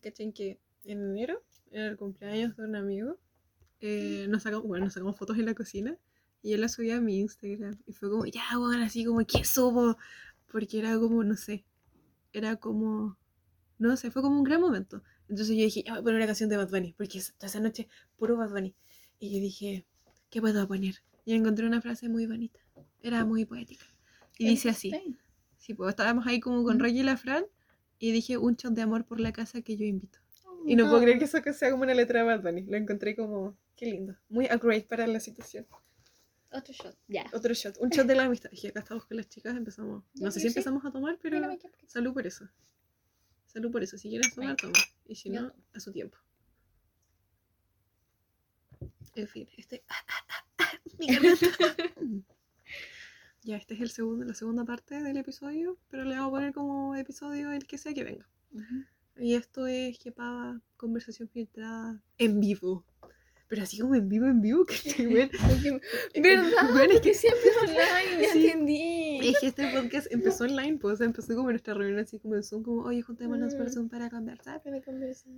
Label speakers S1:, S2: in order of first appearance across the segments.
S1: cachen que en enero, en el cumpleaños de un amigo, eh, nos, sacamos, bueno, nos sacamos fotos en la cocina y él la subía a mi Instagram. Y fue como, ya, bueno, así como, ¿qué subo? Porque era como, no sé, era como, no sé, fue como un gran momento. Entonces yo dije, ya voy a poner una canción de Bad Bunny, porque es- toda esa noche puro Bad Bunny. Y yo dije, ¿qué puedo poner? Y encontré una frase muy bonita, era muy poética. Y dice así, sí, pues estábamos ahí como con. Roger y la Fran, y dije, un shot de amor por la casa que yo invito. Y no puedo creer que eso que sea como una letra de Bad Bunny. Lo encontré como, qué lindo. Muy accurate para la situación.
S2: Otro shot. Ya.
S1: Otro shot. Un shot de la amistad. Dije, acá estamos con las chicas, empezamos. No sé si empezamos a tomar, pero salud por eso. Salud por eso. Si quieres tomar, toma. Y si no, a su tiempo. En fin, este. Mi garganta. Ya, este es el segundo, la segunda parte del episodio, pero le vamos a poner como episodio el que sea que venga.
S2: Ujú.
S1: Y esto es Jepada, conversación filtrada en vivo. Pero así como en vivo, en vivo, que estoy bien.
S2: ¿Verdad?
S1: Bueno, es
S2: que
S1: que
S2: siempre es online, ya
S1: Sí.
S2: entendí.
S1: Es que este podcast empezó online, pues empezó como nuestra reunión así como en Zoom, como, oye, juntémonos por
S2: Mm.
S1: Zoom para conversar.
S2: Para conversar.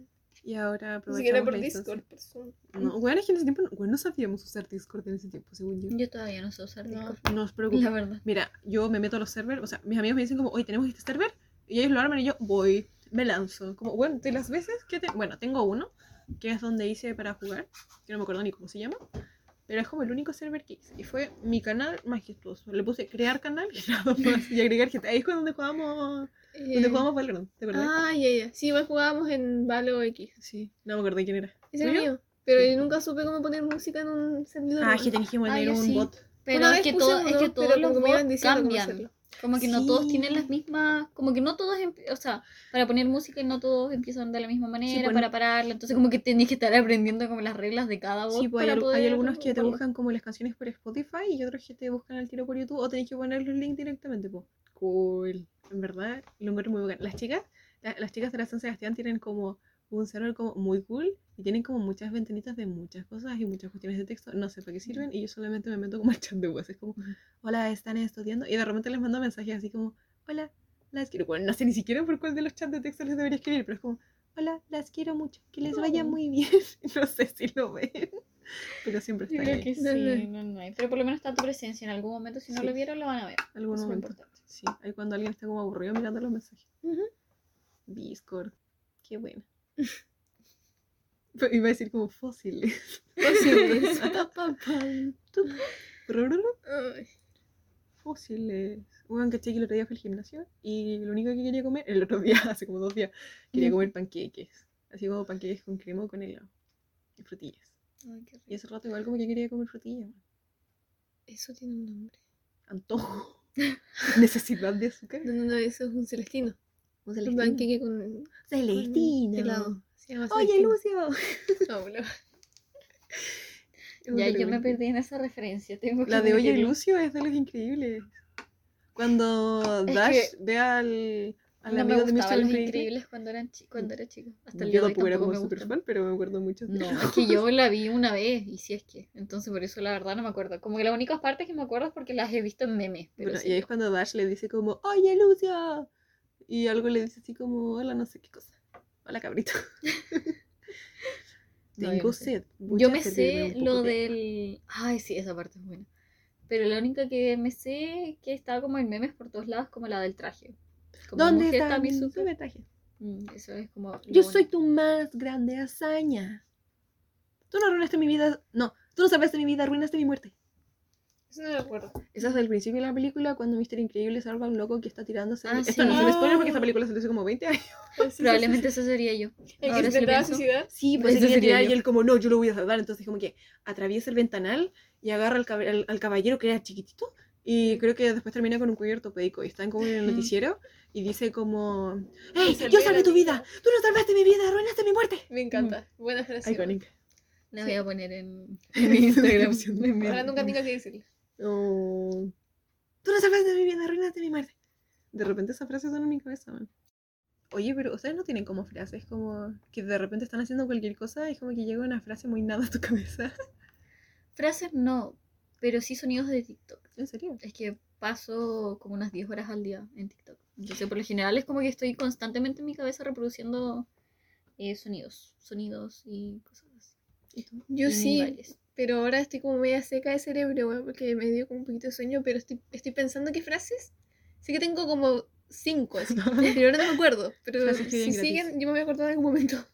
S1: Y ahora
S2: Ni siquiera
S1: aprovechamos
S2: por. Discord, por Zoom.
S1: No, bueno, es que en ese tiempo, no- bueno, no sabíamos usar Discord en ese tiempo, según yo.
S2: Yo todavía no sé usar
S1: No,
S2: Discord.
S1: no os preocupes.
S2: La verdad.
S1: Mira, yo me meto a los servers, o sea, mis amigos me dicen como, oye, tenemos este server, y ellos lo arman y yo voy, me lanzo. Como, bueno, de las veces que, te... bueno, tengo uno, que es donde hice para jugar, que no me acuerdo ni cómo se llama, pero es como el único server que hice, y fue mi canal majestuoso. Le puse crear canal y nada más, y agregar gente. Ahí es donde jugamos, donde
S2: Eh,
S1: jugamos Valorant, ¿te acuerdas?
S2: Ah, ya, ya. Sí, igual jugábamos en Valo X.
S1: Sí, no me acuerdo quién era.
S2: Ese era mío. Pero
S1: Sí.
S2: yo nunca supe cómo poner música en un servidor.
S1: Ah, que tenés que poner
S2: Ah,
S1: un
S2: sí.
S1: bot.
S2: Pero
S3: Una
S2: es que, todo, es que todos los bots cambian. Como que no todos tienen las mismas, como que no todos, em- o sea, para poner música y no todos empiezan de la misma manera,
S1: pues,
S2: para pararla, entonces como que tenés que estar aprendiendo como las reglas de cada bot
S1: Sí, pues hay,
S2: para
S1: al-
S2: poder
S1: hay algunos que te buscan como las canciones por Spotify y otros que te buscan al tiro por YouTube o tenés que poner los links directamente, pues. Cool. En verdad, lo encuentro muy bacán. Las chicas, la- las chicas de la San Sebastián tienen como un server como muy cool y tienen como muchas ventanitas de muchas cosas y muchas cuestiones de texto. No sé para qué sirven y yo solamente me meto como al chat de voz. Es como, hola, están estudiando y de repente les mando mensajes así como, hola, las quiero. Bueno, no sé ni siquiera por cuál de los chats de texto les debería escribir, pero es como, hola, las quiero mucho, que les vaya muy bien. No sé si lo ven, pero siempre
S2: Yo
S1: está
S2: creo
S1: ahí.
S2: que sí,
S3: No, no.
S2: no, no hay. Pero por lo menos está tu presencia en algún momento, si no
S1: Sí.
S2: lo vieron, lo van a ver.
S1: Algún
S2: Eso es
S1: momento.
S2: importante.
S1: Sí, ahí cuando alguien está como aburrido mirando los mensajes. Discord, qué bueno. Pero Iba a decir como fósiles.
S2: Fósiles. Pa, pa, pam.
S3: Ay,
S1: Fósiles. Bueno, caché que el otro día fue al gimnasio y lo único que quería comer, el otro día, hace como dos días, quería comer panqueques. Así como panqueques con crema o con helado. Y frutillas.
S2: Ay, qué
S1: Y
S2: rico.
S1: hace rato igual como que quería comer frutillas.
S3: eso tiene un nombre.
S1: Antojo. Necesidad de azúcar.
S3: No, no, no, eso es un celestino.
S1: Un
S3: Un
S1: celestino.
S3: panqueque con, con
S1: Celestino.
S3: helado. Se llama
S1: Oye. Lucio.
S3: No.
S2: Ya, yo me perdí en esa referencia. Tengo que
S1: La de Oye. Lucio es de los increíbles. Cuando
S2: Es
S1: Dash ve al, al
S2: no me
S1: amigo de
S2: gustaban
S1: Mr.
S2: los
S1: Increíble.
S2: increíbles cuando, eran cuando era chica. Hasta el
S1: Yo
S2: de
S1: tampoco era como
S2: me
S1: super
S2: gustan.
S1: fan, pero me acuerdo mucho. de
S2: No, es que yo la vi una vez y si es que. Entonces por eso la verdad no me acuerdo. Como que las únicas partes que me acuerdo es porque las he visto en memes. Pero
S1: Bueno,
S2: sí,
S1: y ahí es cuando Dash le dice como, Oye Lucio. Y algo le dice así como, hola, no sé qué cosa. Hola, cabrito. Tengo
S2: no
S1: sed.
S2: Yo me sé lo
S1: de-
S2: del. Ay, sí, esa parte es buena. Pero la única que me sé que estaba como en memes por todos lados, como la del traje. Como
S1: ¿Dónde
S2: Mujer
S1: está mi
S2: Tamizuka.
S1: supertraje?
S2: Mm, Eso es como.
S1: Yo soy tu más grande hazaña. Tú no arruinaste mi vida. No, tú no salvaste mi vida, arruinaste mi muerte.
S3: Eso no me acuerdo.
S1: Esa es del principio de la película cuando Mr. Increíble salva a un loco que está tirándose.
S2: Ah,
S1: Esto
S2: sí.
S1: no es un
S3: Ah.
S1: spoiler porque esta película se le hizo como 20 años.
S2: Probablemente eso sería yo.
S3: El que se
S2: pienso.
S3: suicidar.
S1: Sí, pues quería
S2: sería yo.
S1: y él como, no, yo lo voy a salvar. Entonces como que atraviesa el ventanal y agarra al, cab- al- al caballero que era chiquitito. Y creo que después termina con un cuello ortopédico. Y están como en el noticiero y dice como, ¡Hey, yo salvé tu
S3: niña".
S1: vida! ¡Tú no salvaste mi vida! ¡Arruinaste mi muerte!
S3: Me encanta. Buena frase.
S1: Iconic.
S2: La voy a poner en,
S1: En
S2: en mi Instagram.
S3: Ahora nunca tengo que decirle.
S1: Oh. Tú no salvaste mi vida, arruinaste mi muerte. De repente esas frases son en mi cabeza, man. Oye, pero ustedes no tienen como frases como que de repente están haciendo cualquier cosa y es como que llega una frase muy nada a tu cabeza.
S2: Frases no, pero sí sonidos de TikTok.
S1: ¿En serio?
S2: Es que paso como unas 10 horas al día en TikTok. Entonces, por lo general es como que estoy constantemente en mi cabeza reproduciendo eh, sonidos. Sonidos y cosas así.
S3: Yo
S2: Y
S3: sí,
S2: bailes.
S3: Pero ahora estoy como media seca de cerebro, weón, porque me dio como un poquito de sueño, pero estoy, estoy pensando qué frases. Sí que tengo como cinco, así, pero ahora no me acuerdo. Pero si
S1: gratis.
S3: siguen, yo me voy a acordar en algún momento.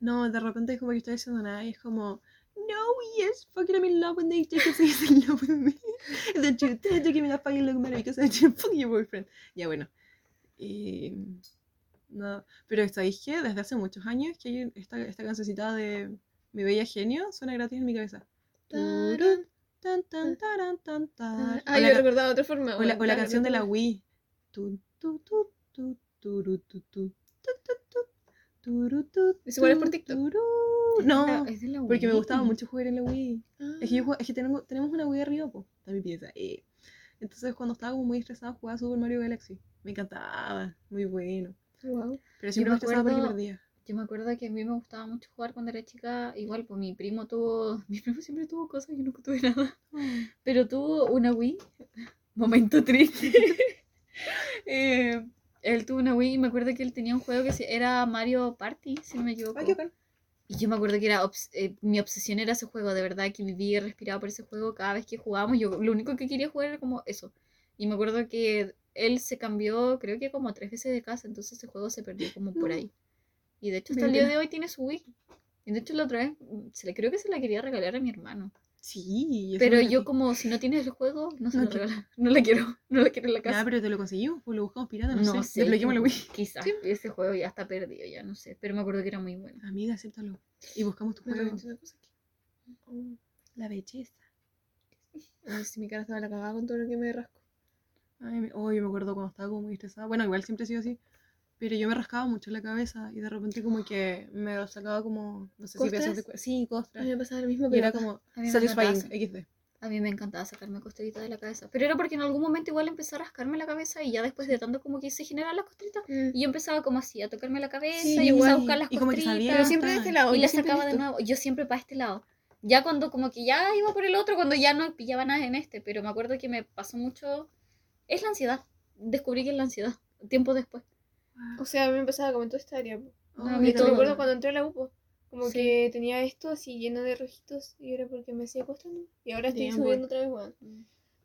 S1: No, de repente es como que estoy haciendo nada y es como, no, yes, fucking I'm in love when they take it, he's in love with me. And then you tend to give me that fucking look matter because I didn't fuck your boyfriend. Ya bueno. Y... No, pero ¿sabéis que Desde hace muchos años que hay esta, esta cancioncita de Mi Bella Genio suena gratis en mi cabeza. Turun, tan, tan, taran, tan.
S3: Ah, yo recordado de otra forma.
S1: o la, o canción de la. Wii.
S3: ¿Es igual es por TikTok?
S2: Ah,
S1: No,
S2: es de la
S1: porque me
S2: Wii.
S1: gustaba mucho jugar en la Wii.
S3: Ah.
S1: Es que, yo jugaba- es que tenemos, tenemos una Wii arriba, pues, está mi pieza. eh. Entonces cuando estaba como muy estresada jugaba Super Mario Galaxy. Me encantaba, muy bueno.
S3: Wow.
S1: Pero siempre
S2: me
S1: me estresaba porque perdía.
S2: Yo me acuerdo que a mí me gustaba mucho jugar cuando era chica. Igual, pues mi primo tuvo. Mi primo siempre tuvo cosas yo nunca tuve nada. Pero tuvo una Wii. Momento triste. Eh, él tuvo una Wii y me acuerdo que él tenía un juego que era Mario Party, si no me equivoco.
S1: Ay, bacán.
S2: Y yo me acuerdo que era obs- eh, mi obsesión era ese juego, de verdad, que vivía y respiraba por ese juego cada vez que jugábamos. Yo lo único que quería jugar era como eso. Y me acuerdo que él se cambió, creo que como tres veces de casa, entonces ese juego se perdió como por ahí. Y de hecho hasta el día de hoy tiene su Wii. Y de hecho la otra vez, mm, se le, creo que se la quería regalar a mi hermano.
S1: Sí,
S2: Pero yo como si no tienes el juego, no se
S1: No
S2: lo
S1: quiero.
S2: regala. No la quiero, no la quiero en la casa.
S1: Ya, pero te lo conseguimos, pues lo buscamos pirata, no,
S2: no
S1: sé. Desbloqueemos la Wii.
S2: Quizás
S3: Sí.
S2: ese juego ya está perdido, ya no sé. Pero me acuerdo que era muy bueno.
S1: Amiga, acéptalo. Y buscamos tu juego.
S3: Oh.
S1: La belleza.
S3: Ay, si mi cara estaba la cagada con todo lo que me rasco.
S1: Ay, me- oh, yo me acuerdo cuando estaba como muy estresada. Bueno, igual siempre he sido así. Pero yo me rascaba mucho la cabeza y de repente como que me sacaba como, no sé si de Sí,
S3: A
S1: costras.
S3: mí me pasaba lo mismo,
S1: Y
S3: pero
S1: era como
S2: A
S1: satisfying, XD.
S2: A mí me encantaba sacarme costeritas de la cabeza. Pero era porque en algún momento igual empecé a rascarme la cabeza y ya después de tanto como que se generan las costritas.
S3: Mm.
S2: Y yo empezaba como así, a tocarme la cabeza
S3: Sí,
S2: y
S3: igual.
S2: a buscar las
S1: Y como que
S2: costritas.
S1: salía
S3: Pero siempre de este lado.
S2: y
S3: yo
S2: la
S3: siempre
S2: sacaba de nuevo. Yo siempre para este lado. Ya cuando como que ya iba por el otro, cuando ya no pillaba nada en este. Pero me acuerdo que me pasó mucho... Es la ansiedad. Descubrí que es la ansiedad. Tiempo después.
S3: O sea, a mí me pasaba como en toda esta área.
S2: a todo.
S3: me acuerdo cuando entré a la UPO. Como
S2: Sí.
S3: que tenía esto así lleno de rojitos y era porque me hacía costas, ¿no? Y ahora estoy
S1: Bien,
S3: subiendo otra vez, weón.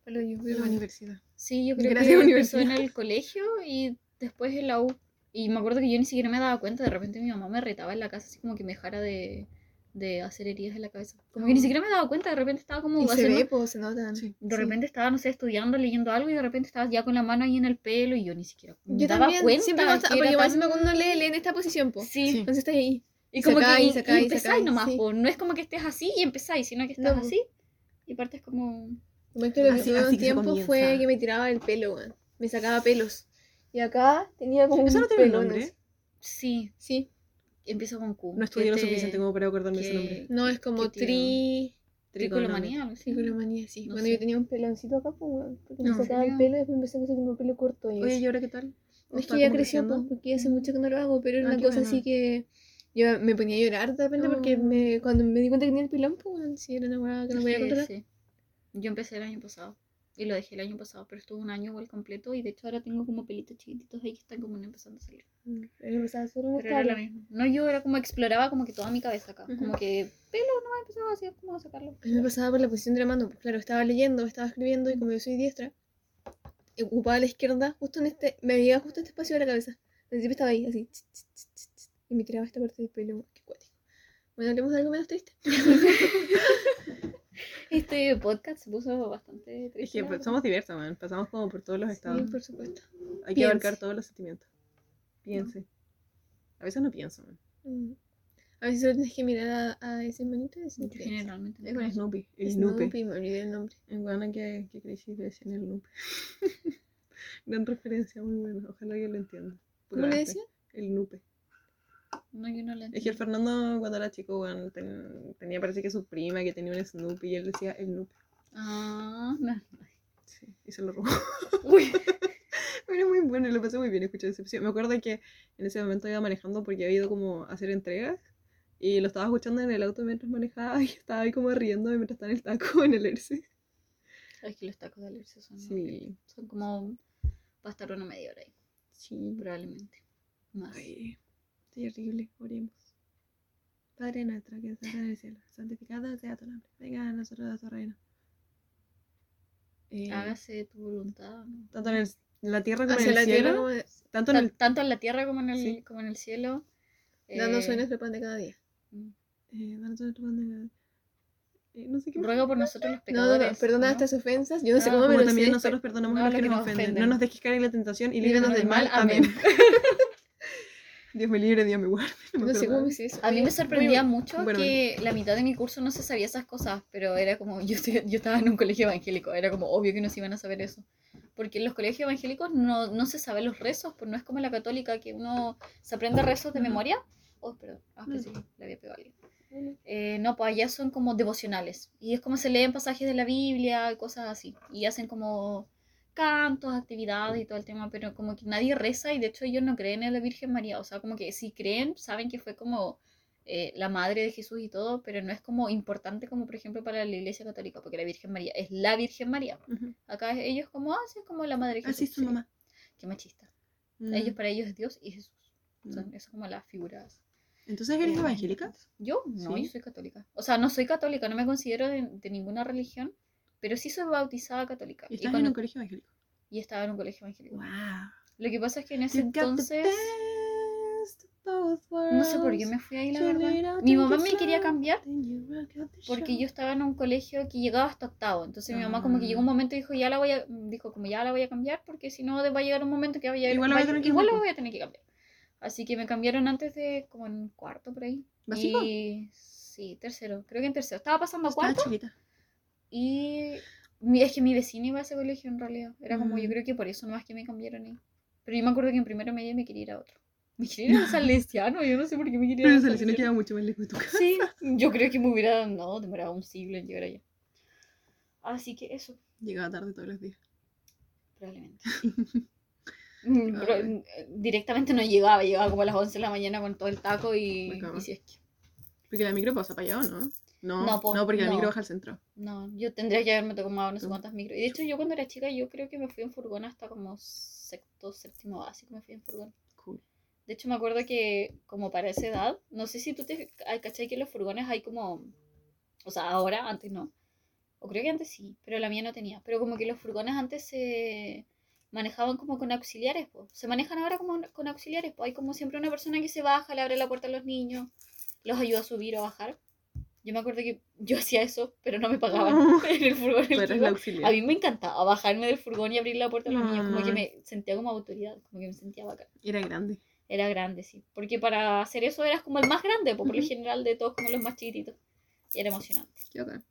S3: Pero yo,
S1: De
S3: pero
S1: la universidad.
S2: Sí, yo creo
S1: Gracias,
S2: que
S1: universidad.
S2: empezó en el colegio y después en la U. Y me acuerdo que yo ni siquiera me daba cuenta, de repente mi mamá me retaba en la casa así como que me dejara de, de hacer heridas en la cabeza. Como que ni
S1: Oh.
S2: siquiera me daba cuenta, de repente estaba como
S3: Y se ve, pues se notan.
S1: Sí.
S2: de
S3: sí.
S2: repente estaba, no sé, estudiando, leyendo algo y de repente estaba ya con la mano ahí en el pelo y yo ni siquiera me
S3: Yo
S2: daba
S3: también,
S2: cuenta.
S3: siempre
S2: que
S3: porque
S2: era
S3: igual
S2: tan-
S3: siempre cuando lee, lee en esta posición, pues.
S2: Sí.
S1: Sí.
S3: Entonces está ahí.
S2: Y como que y- empezáis
S3: sacáis,
S2: nomás,
S3: sí.
S2: po. no es como que estés así y empezáis, sino que estás
S3: No, po.
S2: así y partes como...
S3: Como que lo que
S1: Así-
S3: hacía
S1: así
S3: un
S1: que
S3: tiempo
S1: comienza.
S3: fue que me tiraba el pelo, weón. Me sacaba pelos. Y acá tenía como
S1: ¿Eso no tiene nombre?
S2: Sí,
S3: Sí.
S2: Empieza con Q.
S1: No estudié lo
S2: te-
S1: suficiente como para acordarme de ese nombre.
S3: No, es como tri...
S2: Triconomanía, algo así.
S3: Triconomanía, sí.
S2: No
S3: bueno,
S2: sé.
S3: yo tenía un peloncito acá, pues. Porque me
S1: No.
S3: sacaba el pelo y después empecé a crecer como pelo corto. Y
S1: Oye. ¿y ahora qué tal? ¿O
S3: es que ya creció, pues, porque hace mucho que no lo hago, pero era
S1: Ah,
S3: una cosa
S1: bueno.
S3: así que yo me ponía a llorar de repente porque me, cuando me di cuenta que tenía el pelón, pues, weón, sí, era una weá que no podía
S2: que
S3: controlar.
S2: sí. Yo empecé el año pasado y lo dejé el año pasado, pero estuvo un año igual completo y de hecho ahora tengo como pelitos chiquititos ahí que están como empezando a salir.
S3: Mm, empezaba solo en
S2: Pero era lo mismo. No, yo era como exploraba como que toda mi cabeza acá.
S3: Ujú.
S2: Como que pelo, no empezaba así como a sacarlo.
S3: A mí me pasaba por la posición de la mano, pues claro, estaba leyendo, estaba escribiendo y como yo soy diestra, ocupaba la izquierda justo en este, me veía justo este espacio de la cabeza. Al principio estaba ahí, así, tss, y me tiraba esta parte del pelo, qué cuático. Bueno, hablemos de algo menos triste.
S2: Este podcast se puso bastante
S1: Es
S2: triste.
S1: que
S2: la
S1: pues, somos diversos, man. Pasamos como por todos los estados.
S3: Sí, por supuesto.
S1: Hay que abarcar todos los sentimientos. Piense. A veces no pienso, man.
S3: Mm. A veces solo tienes que mirar a, a ese monito y decir,
S2: generalmente
S1: Es con. Snoopy. El
S3: Snoopy,
S1: Snoopy.
S3: me olvidé el nombre.
S1: En Guana que, que crecí le decían el Snoopy. Gran referencia, muy buena. Ojalá que lo entienda.
S3: ¿Cómo le decía?
S1: El Nupe.
S2: No, yo no le
S1: Es que el Fernando cuando era chico, bueno, ten- tenía parece que su prima que tenía un Snoopy y él decía el Nupe.
S2: Ah, no.
S1: Sí, y se lo robó.
S2: Uy.
S1: Pero muy bueno, lo pasé muy bien escuchar ese episodio. Me acuerdo que en ese momento iba manejando porque había ido como a hacer entregas y lo estaba escuchando en el auto mientras manejaba y estaba ahí como riendo mientras estaba en el taco en el ERCE.
S2: Es que los tacos de alerce son,
S1: Sí,
S2: son como. Va a estar una media hora ahí,
S1: sí.
S2: probablemente. Más.
S1: Ay, Terrible, oremos. Padre nuestro que estás en el cielo, santificado sea tu nombre. Venga a nosotros tu reino. Eh,
S2: Hágase tu voluntad. ¿no?
S1: tanto en, el- en la tierra como
S3: Hacia
S1: en el cielo.
S3: de-
S1: Tanto en el,
S2: Tanto en la tierra como en el,
S1: Sí.
S2: como en el cielo. Eh,
S3: hoy nuestro pan de cada día.
S1: eh, danos nuestro pan de- eh, no sé qué.
S2: Ruega por nosotros los
S3: No, no,
S2: pecadores.
S3: no, perdona
S2: ¿no?
S3: estas ofensas. Yo no sé
S2: Ah,
S3: cómo me
S1: también nosotros perdonamos
S2: no,
S1: a
S2: lo
S1: los que
S2: que
S1: nos ofenden.
S2: ofenden.
S1: No nos dejes caer en la tentación y
S3: Líbranos
S1: del mal.
S3: mal.
S1: Amén. Dios me libre, Dios me guarde. No
S3: No sé cómo eso.
S2: A mí me sorprendía
S3: bueno.
S2: mucho
S1: Bueno,
S2: que la mitad de mi curso no se sabía esas cosas, pero era como, yo, yo estaba en un colegio evangélico, era como obvio que no se iban a saber eso. Porque en los colegios evangélicos no, no se saben los rezos, pues no es como en la católica que uno se aprende rezos de memoria. Oh, perdón, ah,
S1: No.
S2: pensé que le había pegado a alguien. Eh, no, pues allá son como devocionales. Y es como se leen pasajes de la Biblia cosas así. Y hacen como cantos, actividades y todo el tema, pero como que nadie reza y de hecho ellos no creen en la Virgen María. O sea, como que si creen, saben que fue como eh, la madre de Jesús y todo, pero no es como importante como por ejemplo para la Iglesia Católica, porque la Virgen María es la Virgen María. Acá ellos como, ah, sí, es como la madre de Jesús.
S1: Así es
S2: sí.
S1: mamá.
S2: Qué machista.
S1: Mm.
S2: Ellos para ellos es Dios y Jesús.
S1: Mm.
S2: Son, como las figuras.
S1: Entonces eres
S2: Eh,
S1: evangélica.
S2: Yo no,
S1: ¿Sí?
S2: yo soy católica. O sea, no soy católica, no me considero de, de ninguna religión, pero sí soy bautizada católica.
S1: Y
S2: Y,
S1: estás en un colegio evangélico.
S2: y estaba en un colegio evangélico.
S1: Wow.
S2: Lo que pasa es que en ese
S1: You
S2: entonces, no sé por qué me fui ahí, la verdad. Mi mamá me quería cambiar porque yo estaba en un colegio que llegaba hasta octavo. Entonces mi mamá como que
S1: Ah.
S2: llegó un momento y dijo, ya la voy a, dijo como ya la voy a cambiar porque si no va a llegar un momento que vaya
S1: Igual la voy a
S2: igual la voy a tener que cambiar. Así que me cambiaron antes de como en cuarto por ahí.
S1: ¿Básico?
S2: Y sí, tercero. Creo que en tercero. Estaba pasando a
S1: Estaba
S2: cuarto.
S1: chiquita.
S2: Y es que mi vecino iba a ese colegio en realidad. Era como, yo
S1: Mm.
S2: creo que por eso nomás que me cambiaron ahí. Pero yo me acuerdo que en primero medio me quería ir a otro. Me quería ir a Salesiano, yo no sé por qué me quería ir
S1: Pero
S2: a
S1: lección
S2: Salesiano.
S1: queda mucho más lejos de tu casa.
S2: Sí, yo creo que me hubiera, no, demorado un siglo en llegar allá. Así que eso,
S1: Llegaba tarde todos los días.
S2: probablemente. Mm, pero, mm, directamente no llegaba, llegaba como a las 11 de la mañana con todo el taco y, y si es que...
S1: Porque la micro pasa para allá, ¿o no? No,
S2: No,
S1: no,
S2: po,
S1: porque la
S2: no.
S1: micro baja al centro.
S2: No, yo tendría que haberme tomado no sé cuántas micros. Y de hecho yo cuando era chica yo creo que me fui en furgón hasta como sexto, séptimo básico me fui en furgón.
S1: Cool.
S2: De hecho me acuerdo que como para esa edad, no sé si tú te cachai que en los furgones hay como, o sea, ahora, antes no. O creo que antes sí, pero la mía no tenía. Pero como que los furgones antes se manejaban como con auxiliares, po. Se manejan ahora como con auxiliares, pues hay como siempre una persona que se baja, le abre la puerta a los niños, los ayuda a subir o a bajar. Yo me acuerdo que yo hacía eso, pero no me pagaban en el furgón. en el que. A mí me encantaba bajarme del furgón y abrir la puerta a los niños, como que
S1: Ah.
S2: me sentía como autoridad, como que me sentía bacán.
S1: Era grande.
S2: Era grande, sí. Porque para hacer eso eras como el más grande, po, por lo
S1: Ujú.
S2: general de todos como los más chiquititos. Y era emocionante.
S1: Qué bacán.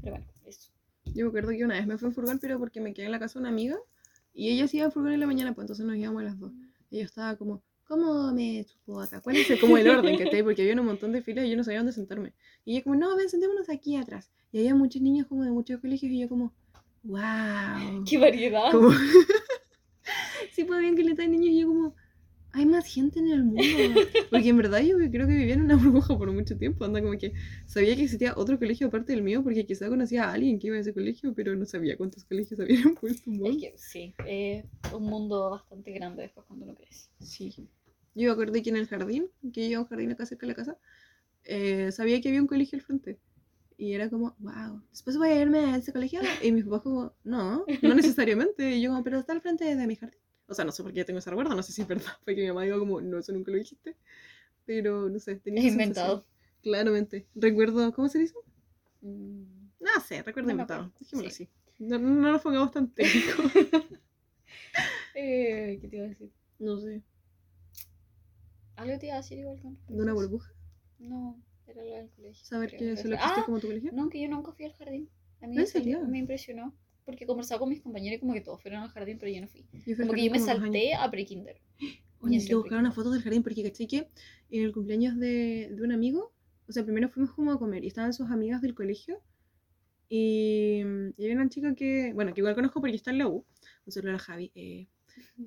S2: Pero bueno, eso.
S1: Yo me acuerdo que una vez me fui en furgón, pero porque me quedé en la casa de una amiga y ella se iba en furgón en la mañana, pues entonces nos íbamos a las dos. Y yo estaba como, ¿cómo me supo acá? ¿Cuál es el, como el orden que está ahí? Porque había un montón de filas y yo no sabía dónde sentarme. Y ella como, no, ven, sentémonos aquí atrás. Y había muchos niños como de muchos colegios y yo como, wow.
S2: ¡Qué variedad!
S1: Como... sí, pues habían que de niños y yo como, hay más gente en el mundo. Porque en verdad yo creo que vivía en una burbuja por mucho tiempo. Anda como que sabía que existía otro colegio aparte del mío porque quizá conocía a alguien que iba a ese colegio, pero no sabía cuántos colegios había en Puerto
S2: Es que sí, es un mundo bastante grande después cuando uno crece.
S1: Sí. Yo me acordé que en el jardín, que yo un jardín acá cerca de la casa, eh, sabía que había un colegio al frente. Y era como, wow, después voy a irme a ese colegio. Y mis papás como, no, no necesariamente. Y yo como, pero está al frente de mi jardín. O sea, no sé por qué tengo esa recuerdo, no sé si es verdad. Porque mi mamá dijo como, no, eso nunca lo dijiste. Pero, no sé, tenía
S2: Es inventado.
S1: Claramente. Recuerdo, ¿cómo se dice?
S2: Mm,
S1: No sé, recuerdo
S2: No
S1: inventado.
S2: acuerdo,
S1: Dejémoslo
S2: sí.
S1: así. No, no nos pongamos tan técnicos.
S2: Eh, ¿Qué te iba a decir?
S1: no sé.
S2: Algo te iba a decir igual con
S1: De una burbuja.
S2: No, era lo del colegio.
S1: Saber que
S2: eso.
S1: existe
S2: Ah,
S1: como tu colegio.
S2: No, que yo nunca fui al jardín. A mí
S1: ¿En serio?
S2: me impresionó. Porque conversaba con mis compañeros y como que todos fueron al jardín, pero yo no fui.
S1: Yo fui
S2: Como que yo me salté a pre-kinder.
S1: Necesito buscar una
S2: primero.
S1: foto del jardín porque caché que en el cumpleaños de, de un amigo, o sea, primero fuimos como a comer y estaban sus amigas del colegio y, y había una chica que, bueno, que igual conozco porque está en la U, un saludo a la Javi, eh,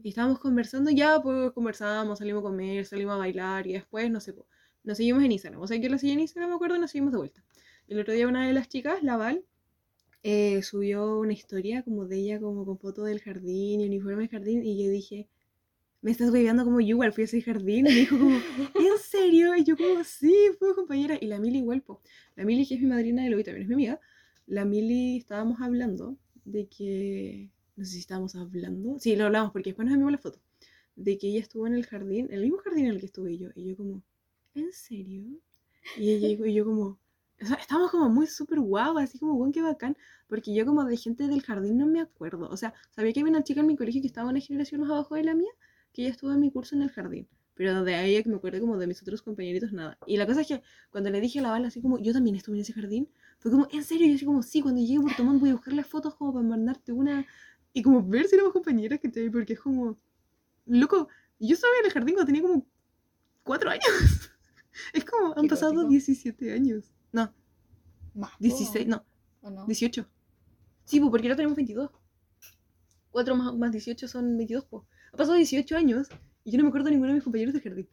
S1: y estábamos conversando, ya pues conversábamos, salimos a comer, salimos a bailar y después, no sé, po, nos seguimos en Instagram, o sea, yo la seguí en Instagram, me acuerdo, nos seguimos de vuelta. El otro día una de las chicas, la Val, eh, subió una historia como de ella, como con foto del jardín y uniforme del jardín, y yo dije, me estás hueveando como yo igual fui a ese jardín. Y me dijo como, ¿en serio? Y yo como, sí, fue compañera. Y la Mili igual, po. La Mili, que es mi madrina de lo también es mi amiga. La Mili estábamos hablando de que, no sé si estábamos hablando. Sí, lo hablamos porque después nos envió la foto. De que ella estuvo en el jardín, el mismo jardín en el que estuve yo. Y yo como, ¿en serio? Y ella y yo como, o sea, estábamos como muy súper guau, así como, buen qué bacán. Porque yo como de gente del jardín no me acuerdo. O sea, sabía que había una chica en mi colegio que estaba una generación más abajo de la mía, que ella estuvo en mi curso en el jardín. Pero de ahí que me acuerdo como de mis otros compañeritos, nada. Y la cosa es que cuando le dije a la bala así como, yo también estuve en ese jardín, fue como, ¿en serio? Y yo así como, sí, cuando llegue a Puerto voy a buscar las fotos como para mandarte una... Y como ver si éramos compañeras, que te Porque es como, loco, yo estaba en el jardín cuando tenía como cuatro años. Es como, han pasado
S2: cuático.
S1: 17 años. No,
S2: Más, po,
S1: 16, no,
S2: ¿o no?
S1: 18. Sí, pues porque ahora tenemos 22. 4 más, más 18 son 22, pues. Ha pasado 18 años y yo no me acuerdo de ninguno de mis compañeros de jardín.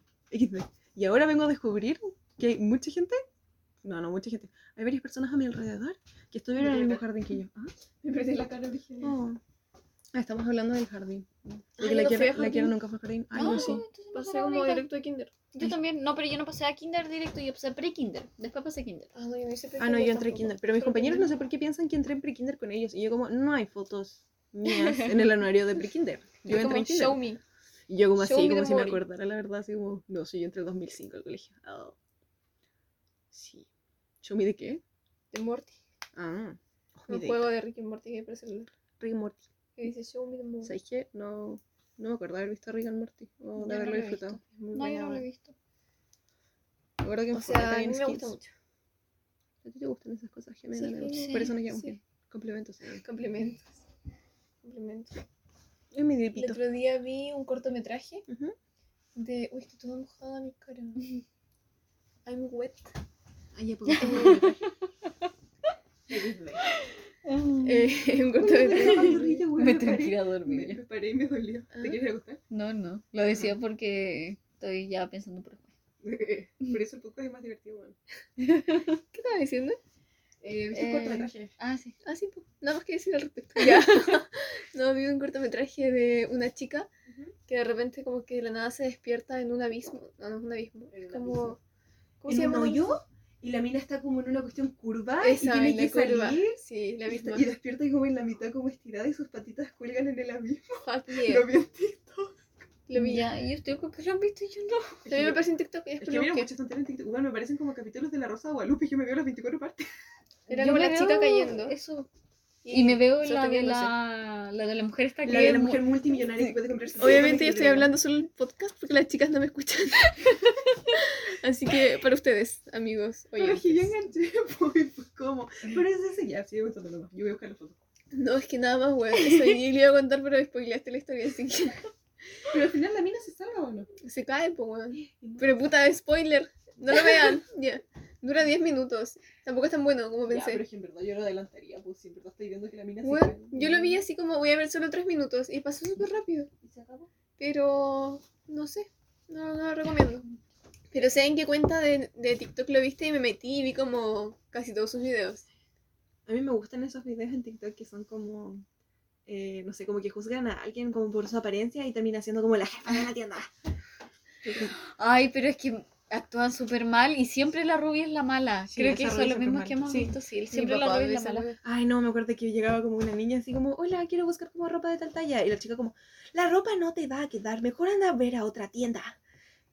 S1: Y ahora vengo a descubrir que hay mucha gente. No, no, mucha gente. Hay varias personas a mi alrededor que estuvieron en el mismo jardín que yo. Ah,
S3: Me perdí la cara original.
S1: oh. Ah, estamos hablando del jardín. Porque la,
S3: no al
S1: la
S3: jardín.
S1: nunca fue al jardín. Ay,
S2: No,
S1: yo sí.
S2: no
S3: Pasé como directo de kinder.
S2: Yo también, no, pero yo no pasé a kinder directo, yo pasé a pre-kinder. Después pasé a kinder.
S3: Ah, no, yo no hice
S1: Ah, no, yo entré
S3: tampoco.
S1: kinder. Pero mis compañeros no sé por qué piensan que entré en pre-kinder con ellos. Y yo como, no hay fotos mías en el anuario de pre-kinder. Yo
S3: Yo
S1: entré
S3: como,
S1: en kinder.
S3: show me.
S1: Y yo como
S3: Show
S1: así, como si me acordara la verdad, así como, no, sí, yo entré en 2005 al colegio. Ah. Sí. ¿Show me de qué?
S3: De Morty.
S1: Ah. Oh,
S3: Un juego de Rick y Morty que hay para celular.
S1: Rick and Morty.
S3: Que dice show me the Morty.
S1: ¿Sabes qué? No, no me acuerdo de haber visto Rick and Morty. O de
S2: no
S1: haberlo disfrutado.
S2: No, yo no lo he visto.
S1: Me acuerdo que
S3: O sea, a mí me
S1: skins.
S3: gusta mucho.
S1: ¿A ti te gustan esas cosas, Jimena?
S3: Sí,
S2: sí,
S1: Por eso nos llevamos
S3: sí.
S1: bien. Complementos.
S3: Complementos. Complementos.
S1: Es mi
S3: El otro día vi un cortometraje de. Uy, está toda mojada mi cara. I'm wet.
S1: Ay, ya, un
S3: Eh, un cortometraje.
S2: Me tengo que ir a dormir.
S1: Me, paré y me dolió.
S3: Ah.
S1: ¿Te quieres acostar?
S2: No, no. Lo decía porque estoy ya pensando por después.
S1: Por eso el podcast es más divertido, bueno.
S3: ¿Qué estaba diciendo?
S1: Eh, ¿Viste
S2: Eh,
S1: el cortometraje?
S2: Ah, sí.
S3: Ah, sí, pues. Nada más que decir al respecto. Ya. no, vi un cortometraje de una chica que de repente como que de la nada se despierta en un abismo. No, no es un abismo. Como... ¿Cómo
S1: ¿En
S3: se
S1: un
S3: llama?
S1: hoyo? Y la mina está como en una cuestión curva
S3: Esa,
S1: y tiene
S3: en
S1: que
S3: curva.
S1: salir.
S3: Sí, la
S1: y,
S3: misma.
S1: y despierta y como en la mitad como estirada y sus patitas cuelgan en el abismo.
S3: Fuck yeah.
S1: Lo vi en TikTok.
S3: Lo vi.
S2: Ya, y ustedes creo que lo han visto y yo no.
S3: También me aparece en TikTok y
S1: Es
S3: después
S1: que mira muchas tonterías en TikTok. Bueno, me parecen como capítulos de La Rosa de Guadalupe y yo me veo las 24 partes.
S3: Era
S2: Yo
S3: como la chica cayendo.
S2: Eso. Y me veo la de la, la de la mujer esta que
S1: La de la mujer
S2: mu-
S1: multimillonaria que puede comprarse.
S3: Obviamente yo estoy hablando solo en podcast porque las chicas no me escuchan. Así que para ustedes, amigos,
S1: Pero
S3: oye.
S1: es que yo enganché, pues, ¿cómo? Pero es ese ya, sigue nomás. Yo voy a buscar la foto.
S3: No, es que nada más, weón. Eso yo le iba a contar, pero spoileaste la historia, así que
S1: Pero al final la mina se salva o no.
S3: se cae, pues, weón. Pero puta, spoiler. No lo vean. Ya. Dura 10 minutos. Tampoco es tan bueno como
S1: Ya,
S3: pensé.
S1: pero es que en verdad yo lo adelantaría, pues si en verdad estoy viendo que la mina se cae.
S3: yo lo vi así como voy a ver solo 3 minutos y pasó súper rápido.
S1: ¿Y se acabó?
S3: Pero no sé, no, no lo recomiendo. Pero sé en qué cuenta de, de TikTok lo viste y me metí y vi como casi todos sus videos.
S1: A mí me gustan esos videos en TikTok que son como, eh, no sé, como que juzgan a alguien como por su apariencia y termina siendo como la jefa de la tienda.
S2: Ay, pero es que actúan súper mal y siempre la rubia es la mala.
S1: Sí,
S2: Creo que eso es lo mismo
S1: mal.
S2: que hemos
S1: Sí.
S2: visto, sí. Siempre la rubia es la mala.
S1: Ay, no, me acuerdo que llegaba como una niña así como, hola, quiero buscar como ropa de tal talla. Y la chica como, la ropa no te va a quedar, mejor anda a ver a otra tienda.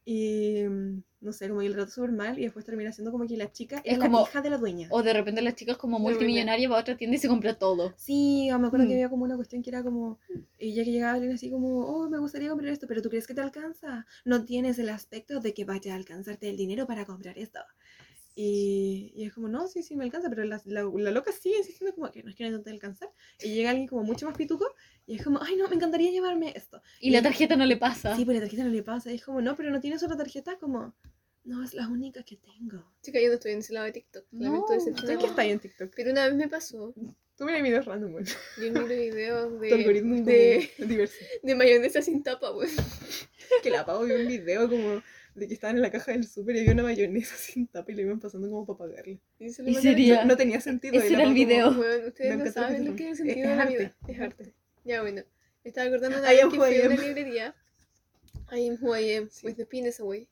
S1: Y mm, no sé, como que le trató súper mal y después termina siendo como que la chica
S2: Es
S1: es,
S2: como-
S1: la hija de la dueña.
S2: O de repente la chica es como multimillonaria va a otra tienda y se compra todo.
S1: Sí, o me acuerdo que
S2: Mm.
S1: había como una cuestión que era como, y ya que llegaba alguien así como, oh, me gustaría comprar esto, pero ¿tú crees que te alcanza? No tienes el aspecto de que vaya a alcanzarte el dinero para comprar esto. Y, y es como, no, sí, sí, me alcanza, pero la, la, la loca sigue insistiendo como que no es que no te alcanzar. Y llega alguien como mucho más pituco y es como, ay, no, me encantaría llevarme esto.
S2: Y la tarjeta no le pasa.
S1: Sí, pues la tarjeta no le pasa. Y es como, no, pero no tienes otra tarjeta, como, no, es la única que tengo.
S3: Chica, yo no estoy en ese lado de TikTok.
S2: No,
S3: Lamento
S2: ¿tú qué
S1: está ahí en TikTok?
S3: Pero una vez me pasó.
S1: Tú mira videos random, güey.
S3: Yo miro videos
S1: Tu algoritmo
S3: de, de,
S1: diverso.
S3: de mayonesa sin tapa, weón.
S1: que la pavo vio un video como de que estaban en la caja del súper y había una mayonesa sin tapa y le iban pasando como para pagarle.
S3: Y,
S2: Y sería-
S1: No, tenía sentido.
S2: Ese era el
S1: Pau como,
S2: video.
S3: Weón, ustedes
S1: Me
S3: no
S1: encantó
S3: saben lo que es el
S1: video.
S3: sentido
S1: Es
S3: de la
S1: arte,
S3: vida.
S1: es
S3: Es arte. Ya, bueno. Me estaba acordando una
S1: I
S3: vez
S1: am
S3: que fui a una librería I am who I am,
S1: Sí.
S3: with the penis away.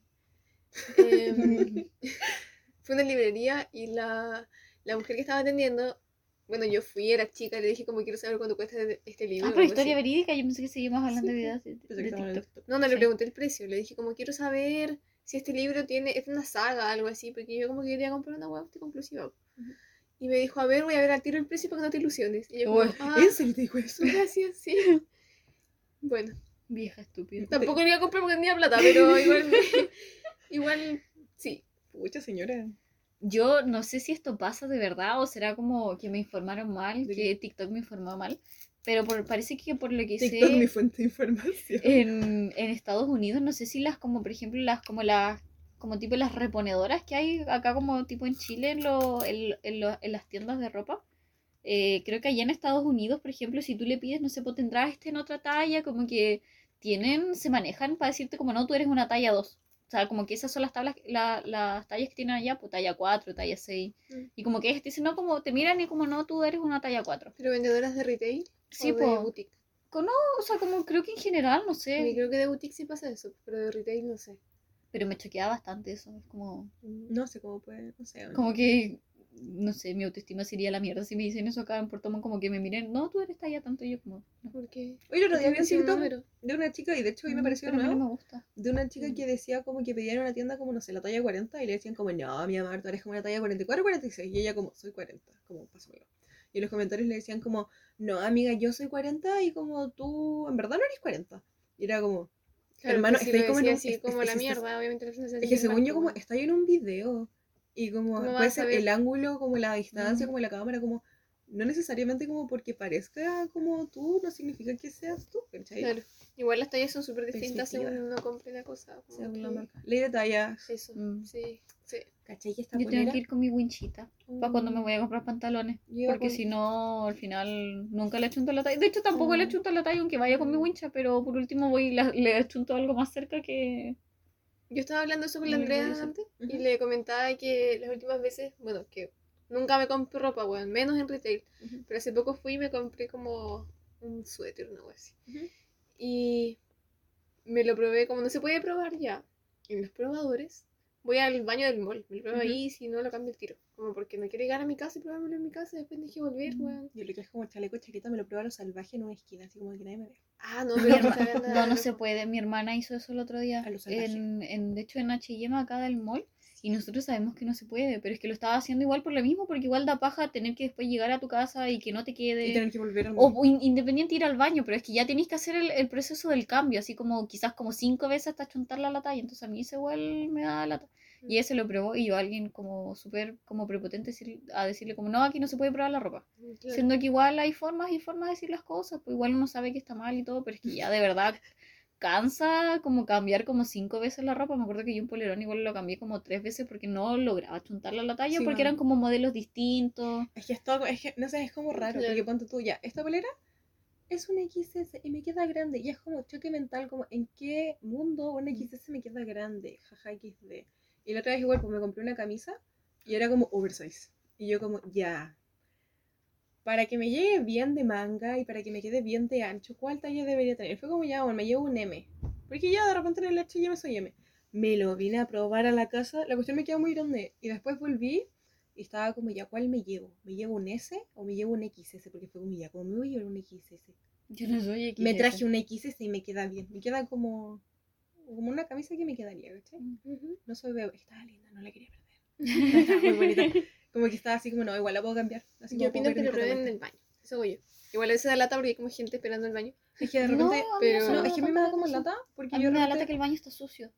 S3: Em, fue una librería y la, la mujer que estaba atendiendo, bueno, yo fui, era chica, le dije como quiero saber cuánto cuesta este- este libro.
S2: Ah, pero historia
S3: así.
S2: verídica, yo pensé que seguíamos hablando de
S3: Sí,
S2: videos de,
S1: Pensé
S2: de
S1: en
S2: TikTok.
S3: No, no le
S2: Sí.
S3: pregunté el precio, le dije como quiero saber si este libro tiene, es una saga, algo así, porque yo como que quería comprar una web conclusiva.
S1: Ujú.
S3: Y me dijo, a ver, voy a ver al tiro el precio para que no te ilusiones. Y yo como,
S2: Uy,
S3: ah,
S1: ¿En serio te dijo eso?
S3: gracias, sí. Bueno,
S2: Vieja estúpida.
S3: tampoco le iba a comprar porque tenía plata, pero igual, igual, sí.
S1: Pucha señora.
S2: Yo no sé si esto pasa de verdad o será como que me informaron mal,
S1: ¿De
S2: que
S1: qué?
S2: TikTok me informó mal. Pero por- parece que por lo que
S1: TikTok
S2: sé,
S1: mi fuente de información.
S2: en, en Estados Unidos, no sé si las como, por ejemplo, las como las como tipo las reponedoras que hay acá como tipo en Chile en, lo, en, en lo- en las tiendas de ropa. Eh, creo que allá en Estados Unidos, por ejemplo, si tú le pides, no sé, pues tendrás este en otra talla, como que tienen, se manejan para decirte como no, tú eres una talla 2. O sea, como que esas son las tablas, la- las tallas que tienen allá, pues talla 4, talla 6.
S3: Mm.
S2: Y como que ellos te dicen, no, como te miran y como no, tú eres una talla 4.
S3: Pero vendedoras de retail
S2: Sí,
S3: o de
S2: po.
S3: boutique.
S2: O sea, como creo que en general, no sé.
S3: creo que de boutique sí pasa eso, pero de retail no sé.
S2: Pero me choquea bastante eso. Es como,
S1: No sé cómo puede, no sé.
S2: como que, no sé, mi autoestima sería la mierda si me dicen eso acá en Puerto Montt, como que me miren, no, tú eres talla tanto, y yo como, no.
S3: Porque
S1: Oye, el otro día vi un
S3: número.
S1: de una chica, y de hecho hoy me
S2: Mm,
S1: pareció nuevo,
S2: no me gusta.
S1: de una chica
S3: Mm.
S1: que decía como que pedía en una tienda como, no sé, la talla 40 y le decían como, no, mi amor, tú eres como la talla 44 46. Y ella como, soy 40, como, pásamelo. Y en los comentarios le decían como, no, amiga, yo soy 40 y como tú, en verdad no eres 40. Y era como,
S3: Claro,
S1: Hermano,
S3: si
S1: estoy como en un-
S3: así
S1: es-
S3: como
S1: es-
S3: la
S1: es-
S3: mierda, obviamente se
S1: es que según yo como, ahí en un video y como, el ángulo, como la distancia,
S2: Mm.
S1: como la cámara, como, no necesariamente como porque parezca como tú, no significa que seas tú, ¿cachai?
S3: Claro. Igual las tallas son súper distintas según uno compre la cosa.
S1: Según la marca. Ley de tallas.
S3: Eso,
S2: Mm.
S3: sí, sí.
S1: ¿Cachai? Que esta
S2: Yo tengo que ir con mi winchita para cuando me voy a comprar pantalones.
S1: Yo
S2: Porque
S1: con-
S2: si no, al final nunca le chunto la talla. De hecho, tampoco le
S1: Mm.
S2: chunto la talla aunque vaya con mi
S3: Mm.
S2: wincha, pero por último voy y la- le chunto algo más cerca que...
S3: Yo estaba hablando eso con la
S2: Mm,
S3: Andrea antes y
S1: Ujú.
S3: le comentaba que las últimas veces, bueno, que nunca me compro ropa, weón, menos en retail.
S1: Ujú.
S3: Pero hace poco fui y me compré como un suéter, una wea así.
S1: Ujú.
S3: Y me lo probé como no se puede probar ya en los probadores. Voy al baño del mall, me lo pruebo
S1: Ujú.
S3: ahí, si no lo cambio el tiro. Como porque no quiero llegar a mi casa y probármelo en mi casa y después que volver, weón.
S1: Yo le que es como chaleco, chaqueta, me lo pruebo a lo salvaje en una esquina, así como que nadie me ve.
S3: Ah, no, pero no nada
S2: No, no se puede. Mi hermana hizo eso el otro día.
S1: A lo salvaje.
S2: En, en, de hecho, en H&M acá del mall. Y nosotros sabemos que no se puede, pero es que lo estaba haciendo igual por lo mismo, porque igual da paja tener que después llegar a tu casa y que no te
S1: Y
S2: quede...
S1: tener que volver al
S2: O in- independiente ir al baño, pero es que ya tenéis que hacer el, el proceso del cambio, así como quizás como cinco veces hasta chuntarla a la talla. Entonces a mí eso igual me da lata. Y ese lo probó y yo a alguien como súper como prepotente decir- a decirle como, no, aquí no se puede probar la ropa.
S3: Claro.
S2: Siendo que igual hay formas y formas de decir las cosas, pues igual uno sabe que está mal y todo, pero es que ya de verdad cansa como cambiar como cinco veces la ropa. Me acuerdo que yo un polerón igual lo cambié como tres veces porque no lograba chuntarla a la talla
S1: Sí,
S2: porque eran como modelos distintos.
S1: Es que es todo, es que, no sé, es como raro,
S3: Claro.
S1: porque ponte tú ya, esta polera es un XS y me queda grande, y es como choque mental, como en qué mundo un XS me queda grande, jaja XD. Y la otra vez igual, pues me compré una camisa y era como oversize. Y yo como, ya, para que me llegue bien de manga y para que me quede bien de ancho, ¿cuál talla debería tener? Fue como, ya, bueno, me llevo un M. Porque ya de repente en el H&M soy M. Me lo vine a probar a la casa, la cuestión me quedó muy grande. Y después volví y estaba como, ya, ¿cuál me llevo? ¿Me llevo un S o me llevo un XS? Porque fue como, ya, ¿cómo me voy a llevar un XS?
S2: Yo no soy
S1: Me
S2: XS.
S1: traje un XS y me queda bien. Me queda como, como una camisa que me quedaría, ¿cachai?
S3: Ujú.
S1: No soy bebé. Estaba linda, no la quería perder. Estaba muy bonita. Como que estaba así como, no, igual la puedo cambiar. Así
S3: Yo opino que lo prueben en el baño. Eso voy yo. Igual a veces da lata porque hay como gente esperando el baño.
S1: Es que de
S2: No,
S1: repente...
S2: mí
S3: pero-
S2: no,
S1: No,
S2: me
S1: es que a mí
S2: da
S1: me da como lata porque
S2: A mí
S1: yo
S2: me da
S1: repente-
S2: lata que el baño está sucio.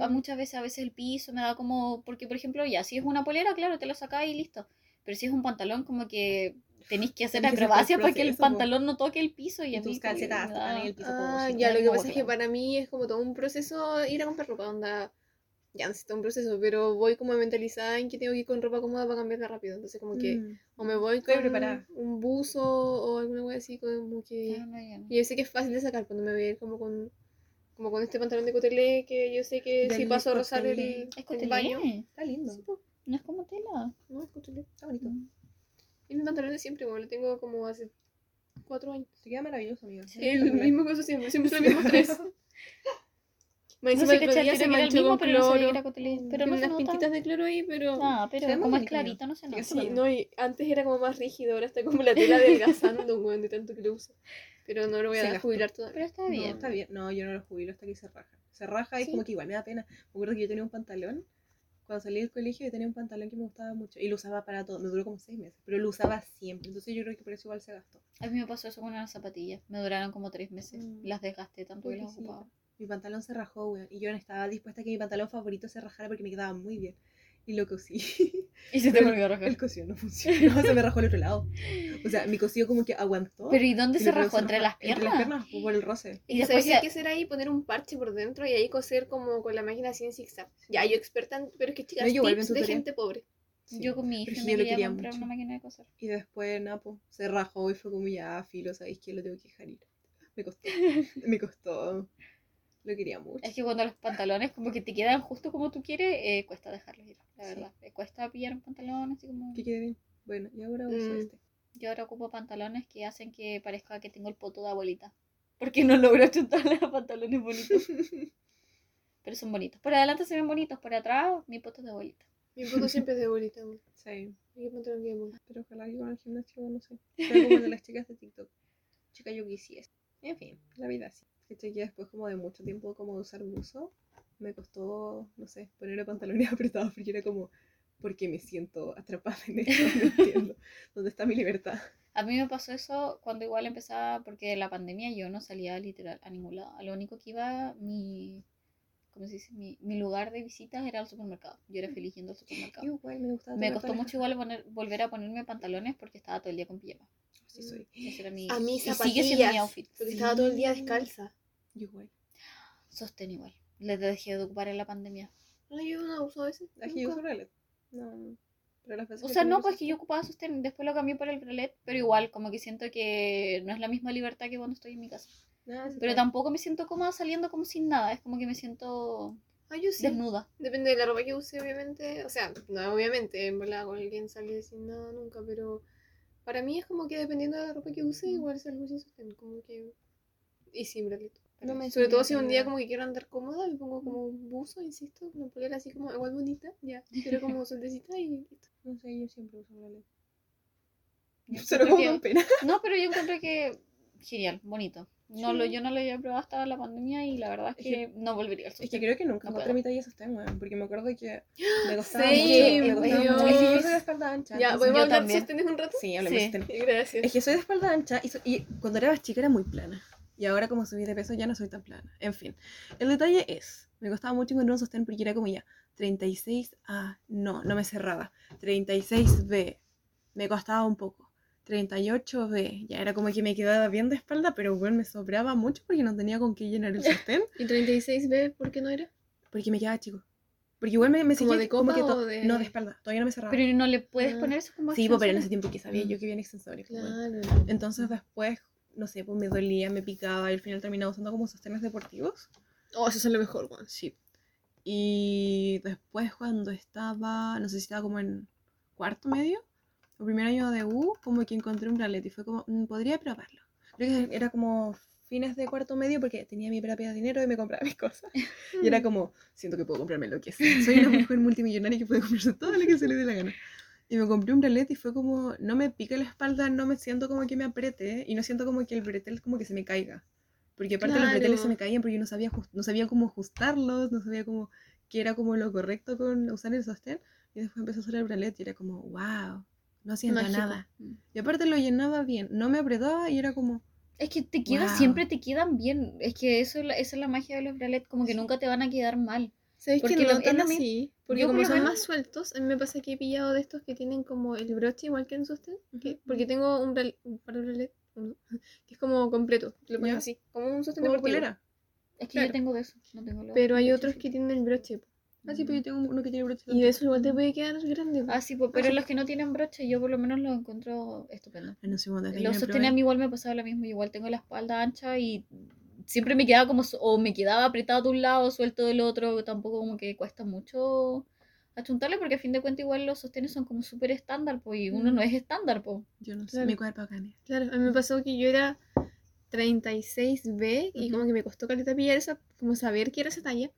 S2: A muchas veces, a veces el piso me da como. Porque, por ejemplo, ya, si es una polera, claro, te la sacás y listo. Pero si es un pantalón, como que tenéis que hacer acrobacias para que el pantalón no toque el piso y
S1: Y
S2: a mí
S1: tus calcetas
S2: da-
S1: en el piso.
S3: Ah,
S1: como
S3: ya, lo que pasa es que para mí es como todo un proceso ir a comprar ropa, onda. Ya necesito un proceso, pero voy como mentalizada en que tengo que ir con ropa cómoda para cambiarla rápido. Entonces, como que
S1: Mm.
S3: o me voy con
S1: preparada.
S3: un buzo o alguna wea así, como que.
S2: No, ya no.
S3: Y yo sé que es fácil de sacar cuando me voy a ir como con, como con este pantalón de cotelé que yo sé que si paso a rozar el, el
S2: cotelé,
S3: baño.
S1: Está lindo.
S3: Sí,
S2: no es como tela.
S3: no, es cotelé.
S1: Está bonito.
S3: Y mi pantalón de siempre, como lo tengo como hace cuatro años.
S1: Te queda maravilloso, amigo.
S3: El mismo cosa siempre, siempre son los mismos tres. Más
S2: No sé, cachai,
S3: día
S2: que
S3: se manchó
S2: mismo,
S3: con
S2: pero no que
S3: cloro.
S2: era cotelín. Pero no
S3: unas pintitas de cloro ahí, pero...
S2: Ah, pero como es clarito, no se nota.
S3: Sí, no, y antes era como más rígido, ahora está como la tela adelgazando, weón, de tanto que lo uso. Pero no lo voy a
S1: gastó.
S3: jubilar todavía.
S2: Pero está
S1: No,
S2: bien.
S1: está bien. No, yo no lo jubilo hasta que se raja. Se raja y
S3: Sí.
S1: como que igual me da pena. Me acuerdo que yo tenía un pantalón. Cuando salí del colegio yo tenía un pantalón que me gustaba mucho. Y lo usaba para todo. Me duró como seis meses. Pero lo usaba siempre. Entonces yo creo que por eso igual se gastó.
S2: A mí me pasó eso con unas zapatillas. Me duraron como tres meses.
S1: Mm.
S2: Las desgasté tanto que las ocupaba.
S1: Mi pantalón se rajó, weón. Y yo no estaba dispuesta a que mi pantalón favorito se rajara porque me quedaba muy bien. Y lo cosí.
S2: Y se te volvió a rajar.
S1: El cosido no funcionó. se me rajó al otro lado. O sea, mi cosido como que aguantó.
S2: Pero ¿y dónde
S1: y
S2: se rajó? ¿Entre las piernas?
S1: Entre las piernas, por el roce.
S2: Y después
S3: después que hay
S2: se-
S3: que hacer ahí poner un parche por dentro y ahí coser como con la máquina así en zigzag. Ya, yo experta, en- pero es que chicas,
S1: No,
S3: tips de gente pobre.
S1: Sí.
S2: Yo con mi hija me quería comprar
S1: mucho.
S2: una máquina de coser.
S1: Y después, Napo, se rajó y fue como ya, filo, ¿sabéis que Lo tengo que dejar ir. Me costó. me costó. Lo quería mucho.
S2: Es que cuando los pantalones como que te quedan justo como tú quieres, eh, cuesta dejarlos ir, la
S1: Sí.
S2: verdad. Eh, cuesta pillar un pantalón así como...
S1: Que quede bien. Bueno, y ahora uso
S3: Mm.
S1: este.
S2: Yo ahora ocupo pantalones que hacen que parezca que tengo el poto de abuelita. Porque no logro chuntarle a pantalones bonitos. Pero son bonitos. Por adelante se ven bonitos, por atrás mi poto es de abuelita.
S3: Mi foto siempre es de weón.
S1: Sí.
S3: Hay que pantalón que me
S1: Pero ojalá que con el gimnasio, no sé. Sea como de las chicas de TikTok. Chica, yo quisiese. En fin, la vida así. Que que después como de mucho tiempo como de usar buzo, me costó, no sé, ponerme pantalones apretados porque era como, ¿por qué me siento atrapada en esto? No entiendo. ¿Dónde está mi libertad?
S2: A mí me pasó eso cuando igual empezaba, porque de la pandemia yo no salía literal a ningún lado. A lo único que iba, mi, ¿cómo se dice? Mi, mi lugar de visitas era el supermercado. Yo era feliz yendo al supermercado.
S1: Igual me gustaba.
S2: Me costó mucho igual poner, volver a ponerme pantalones porque estaba todo el día con pijama.
S1: Así soy.
S2: Ese era mi,
S3: A mí
S2: y sigue
S3: zapatillas.
S2: siendo mi outfit.
S3: Porque estaba todo el día
S1: Sí.
S3: descalza.
S1: Yo igual.
S2: Sostén igual. Les dejé de ocupar en la pandemia.
S3: No, yo no uso a veces.
S1: Aquí yo uso Relet. No. Pero las veces
S2: O sea, no, pues
S1: que
S2: que yo ocupaba sostén. Después lo cambié por el brelet, pero igual, como que siento que no es la misma libertad que cuando estoy en mi casa.
S1: Sí
S2: Pero tampoco me siento cómoda saliendo como sin nada. Es como que me siento
S3: Ah, yo sí.
S2: desnuda.
S3: Depende de la ropa que use, obviamente. O sea, no, obviamente, en verdad, con alguien sale sin nada nunca, pero para mí es como que dependiendo de la ropa que use, igual salgo sin sostén, como que. Y sin.
S1: No me
S3: Sobre todo si un día como que quiero andar cómoda, me pongo como un buzo, insisto, una polera así como igual bonita, ya, pero como sueltecita y listo.
S1: No sé, yo siempre uso.
S2: Yo
S1: Solo como
S2: que-
S1: con pena.
S2: No, pero yo encuentro que genial, bonito. No
S1: Sí.
S2: lo, yo no lo había probado hasta la pandemia y la verdad es
S1: Es
S2: que,
S1: que-
S2: no volvería al
S1: Es que creo que nunca
S2: No
S1: encontré mi talla sostén, weón. Porque me acuerdo que me costaba
S3: Sí,
S1: mucho. Me costaba mucho. Es que yo soy de espalda ancha.
S3: Ya, ¿podemos
S2: yo
S3: hablar sostenes un rato?
S1: Sí, hablemos
S2: Sí.
S1: sostén.
S3: Gracias.
S1: Es que soy de espalda ancha y, so- y cuando era más chica era muy plana. Y ahora como subí de peso ya no soy tan plana. En fin, el detalle es, me costaba mucho encontrar un sostén porque era como ya 36A, no, no me cerraba. 36B, me costaba un poco. 38B, ya era como que me quedaba bien de espalda, pero bueno, me sobraba mucho porque no tenía con qué llenar el sostén,
S3: ¿Y 36B por qué no era?
S1: porque me quedaba chico. Porque igual me, me
S3: ¿Como
S1: seguía
S3: de
S1: como
S3: copa
S1: que to-
S3: o de-
S1: No, de espalda, todavía no me cerraba.
S2: Pero no le puedes
S3: Ah.
S2: poner eso como
S1: sí, pues, pero en ese tiempo que sabía
S3: Mm.
S1: yo que habían extensores. pues, bueno.
S3: Claro.
S1: Entonces después, no sé, pues me dolía, me picaba y al final terminaba usando como sostenes deportivos.
S3: Oh, eso es lo mejor, Juan.
S1: Sí. Y después cuando estaba, no sé si estaba como en cuarto medio o primer año de U, como que encontré un bralet y fue como, "Mm, podría probarlo. Creo que era como fines de cuarto medio porque tenía mi propio dinero y me compraba mis cosas. Y era como, siento que puedo comprarme lo que sea. Soy una mujer multimillonaria que puede comprarse todo lo que se le dé la gana. Y me compré un bralet y fue como, no me pica la espalda, no me siento como que me apriete y no siento como que el bretel como que se me caiga. Porque aparte los breteles se
S3: Claro.
S1: me caían porque yo no sabía, no sabía cómo ajustarlos, no sabía cómo, qué era como lo correcto con usar el sostén. Y después empecé a usar el bralet y era como, wow, no siento
S3: Mágico.
S1: nada.
S2: Mm.
S1: Y aparte lo llenaba bien, no me apretaba y era como,
S2: Es que te queda,
S1: Wow.
S2: siempre te quedan bien. Es que eso esa es la magia de los bralets, como que nunca te van a quedar mal.
S3: ¿Sabes
S2: Porque
S3: que no
S2: lo-
S3: tan así? Porque como son
S2: menos-
S3: más sueltos, a mí me pasa que he pillado de estos que tienen como el broche igual que en sostén. porque tengo un, un par de bralet, uno, que es como completo, lo pones así, como un sostén
S1: como
S3: deportivo.
S1: polera.
S2: Es que
S3: Claro.
S2: yo tengo de eso. No tengo lo-
S3: Pero hay otros que tienen el broche.
S1: Ah, sí, pero yo tengo uno que tiene broche.
S3: Y eso igual te puede quedar grande.
S2: Ah, sí, pues, pero los que no tienen broche, yo por lo menos los encuentro estupendo.
S1: No sé, que
S2: Los sostenes a mí igual me pasaba lo mismo. Igual tengo la espalda ancha y siempre me quedaba como, o me quedaba apretado de un lado, suelto del otro. Tampoco como que cuesta mucho achuntarle porque a fin de cuentas igual los sostenes son como súper estándar, pues, y uno
S3: Mm.
S2: no es estándar, pues.
S1: Yo no sé,
S3: Claro.
S1: mi cuerpo acá.
S3: Claro, a mí me pasó que yo era 36B y como que me costó caleta pillar esa, como saber qué era esa talla.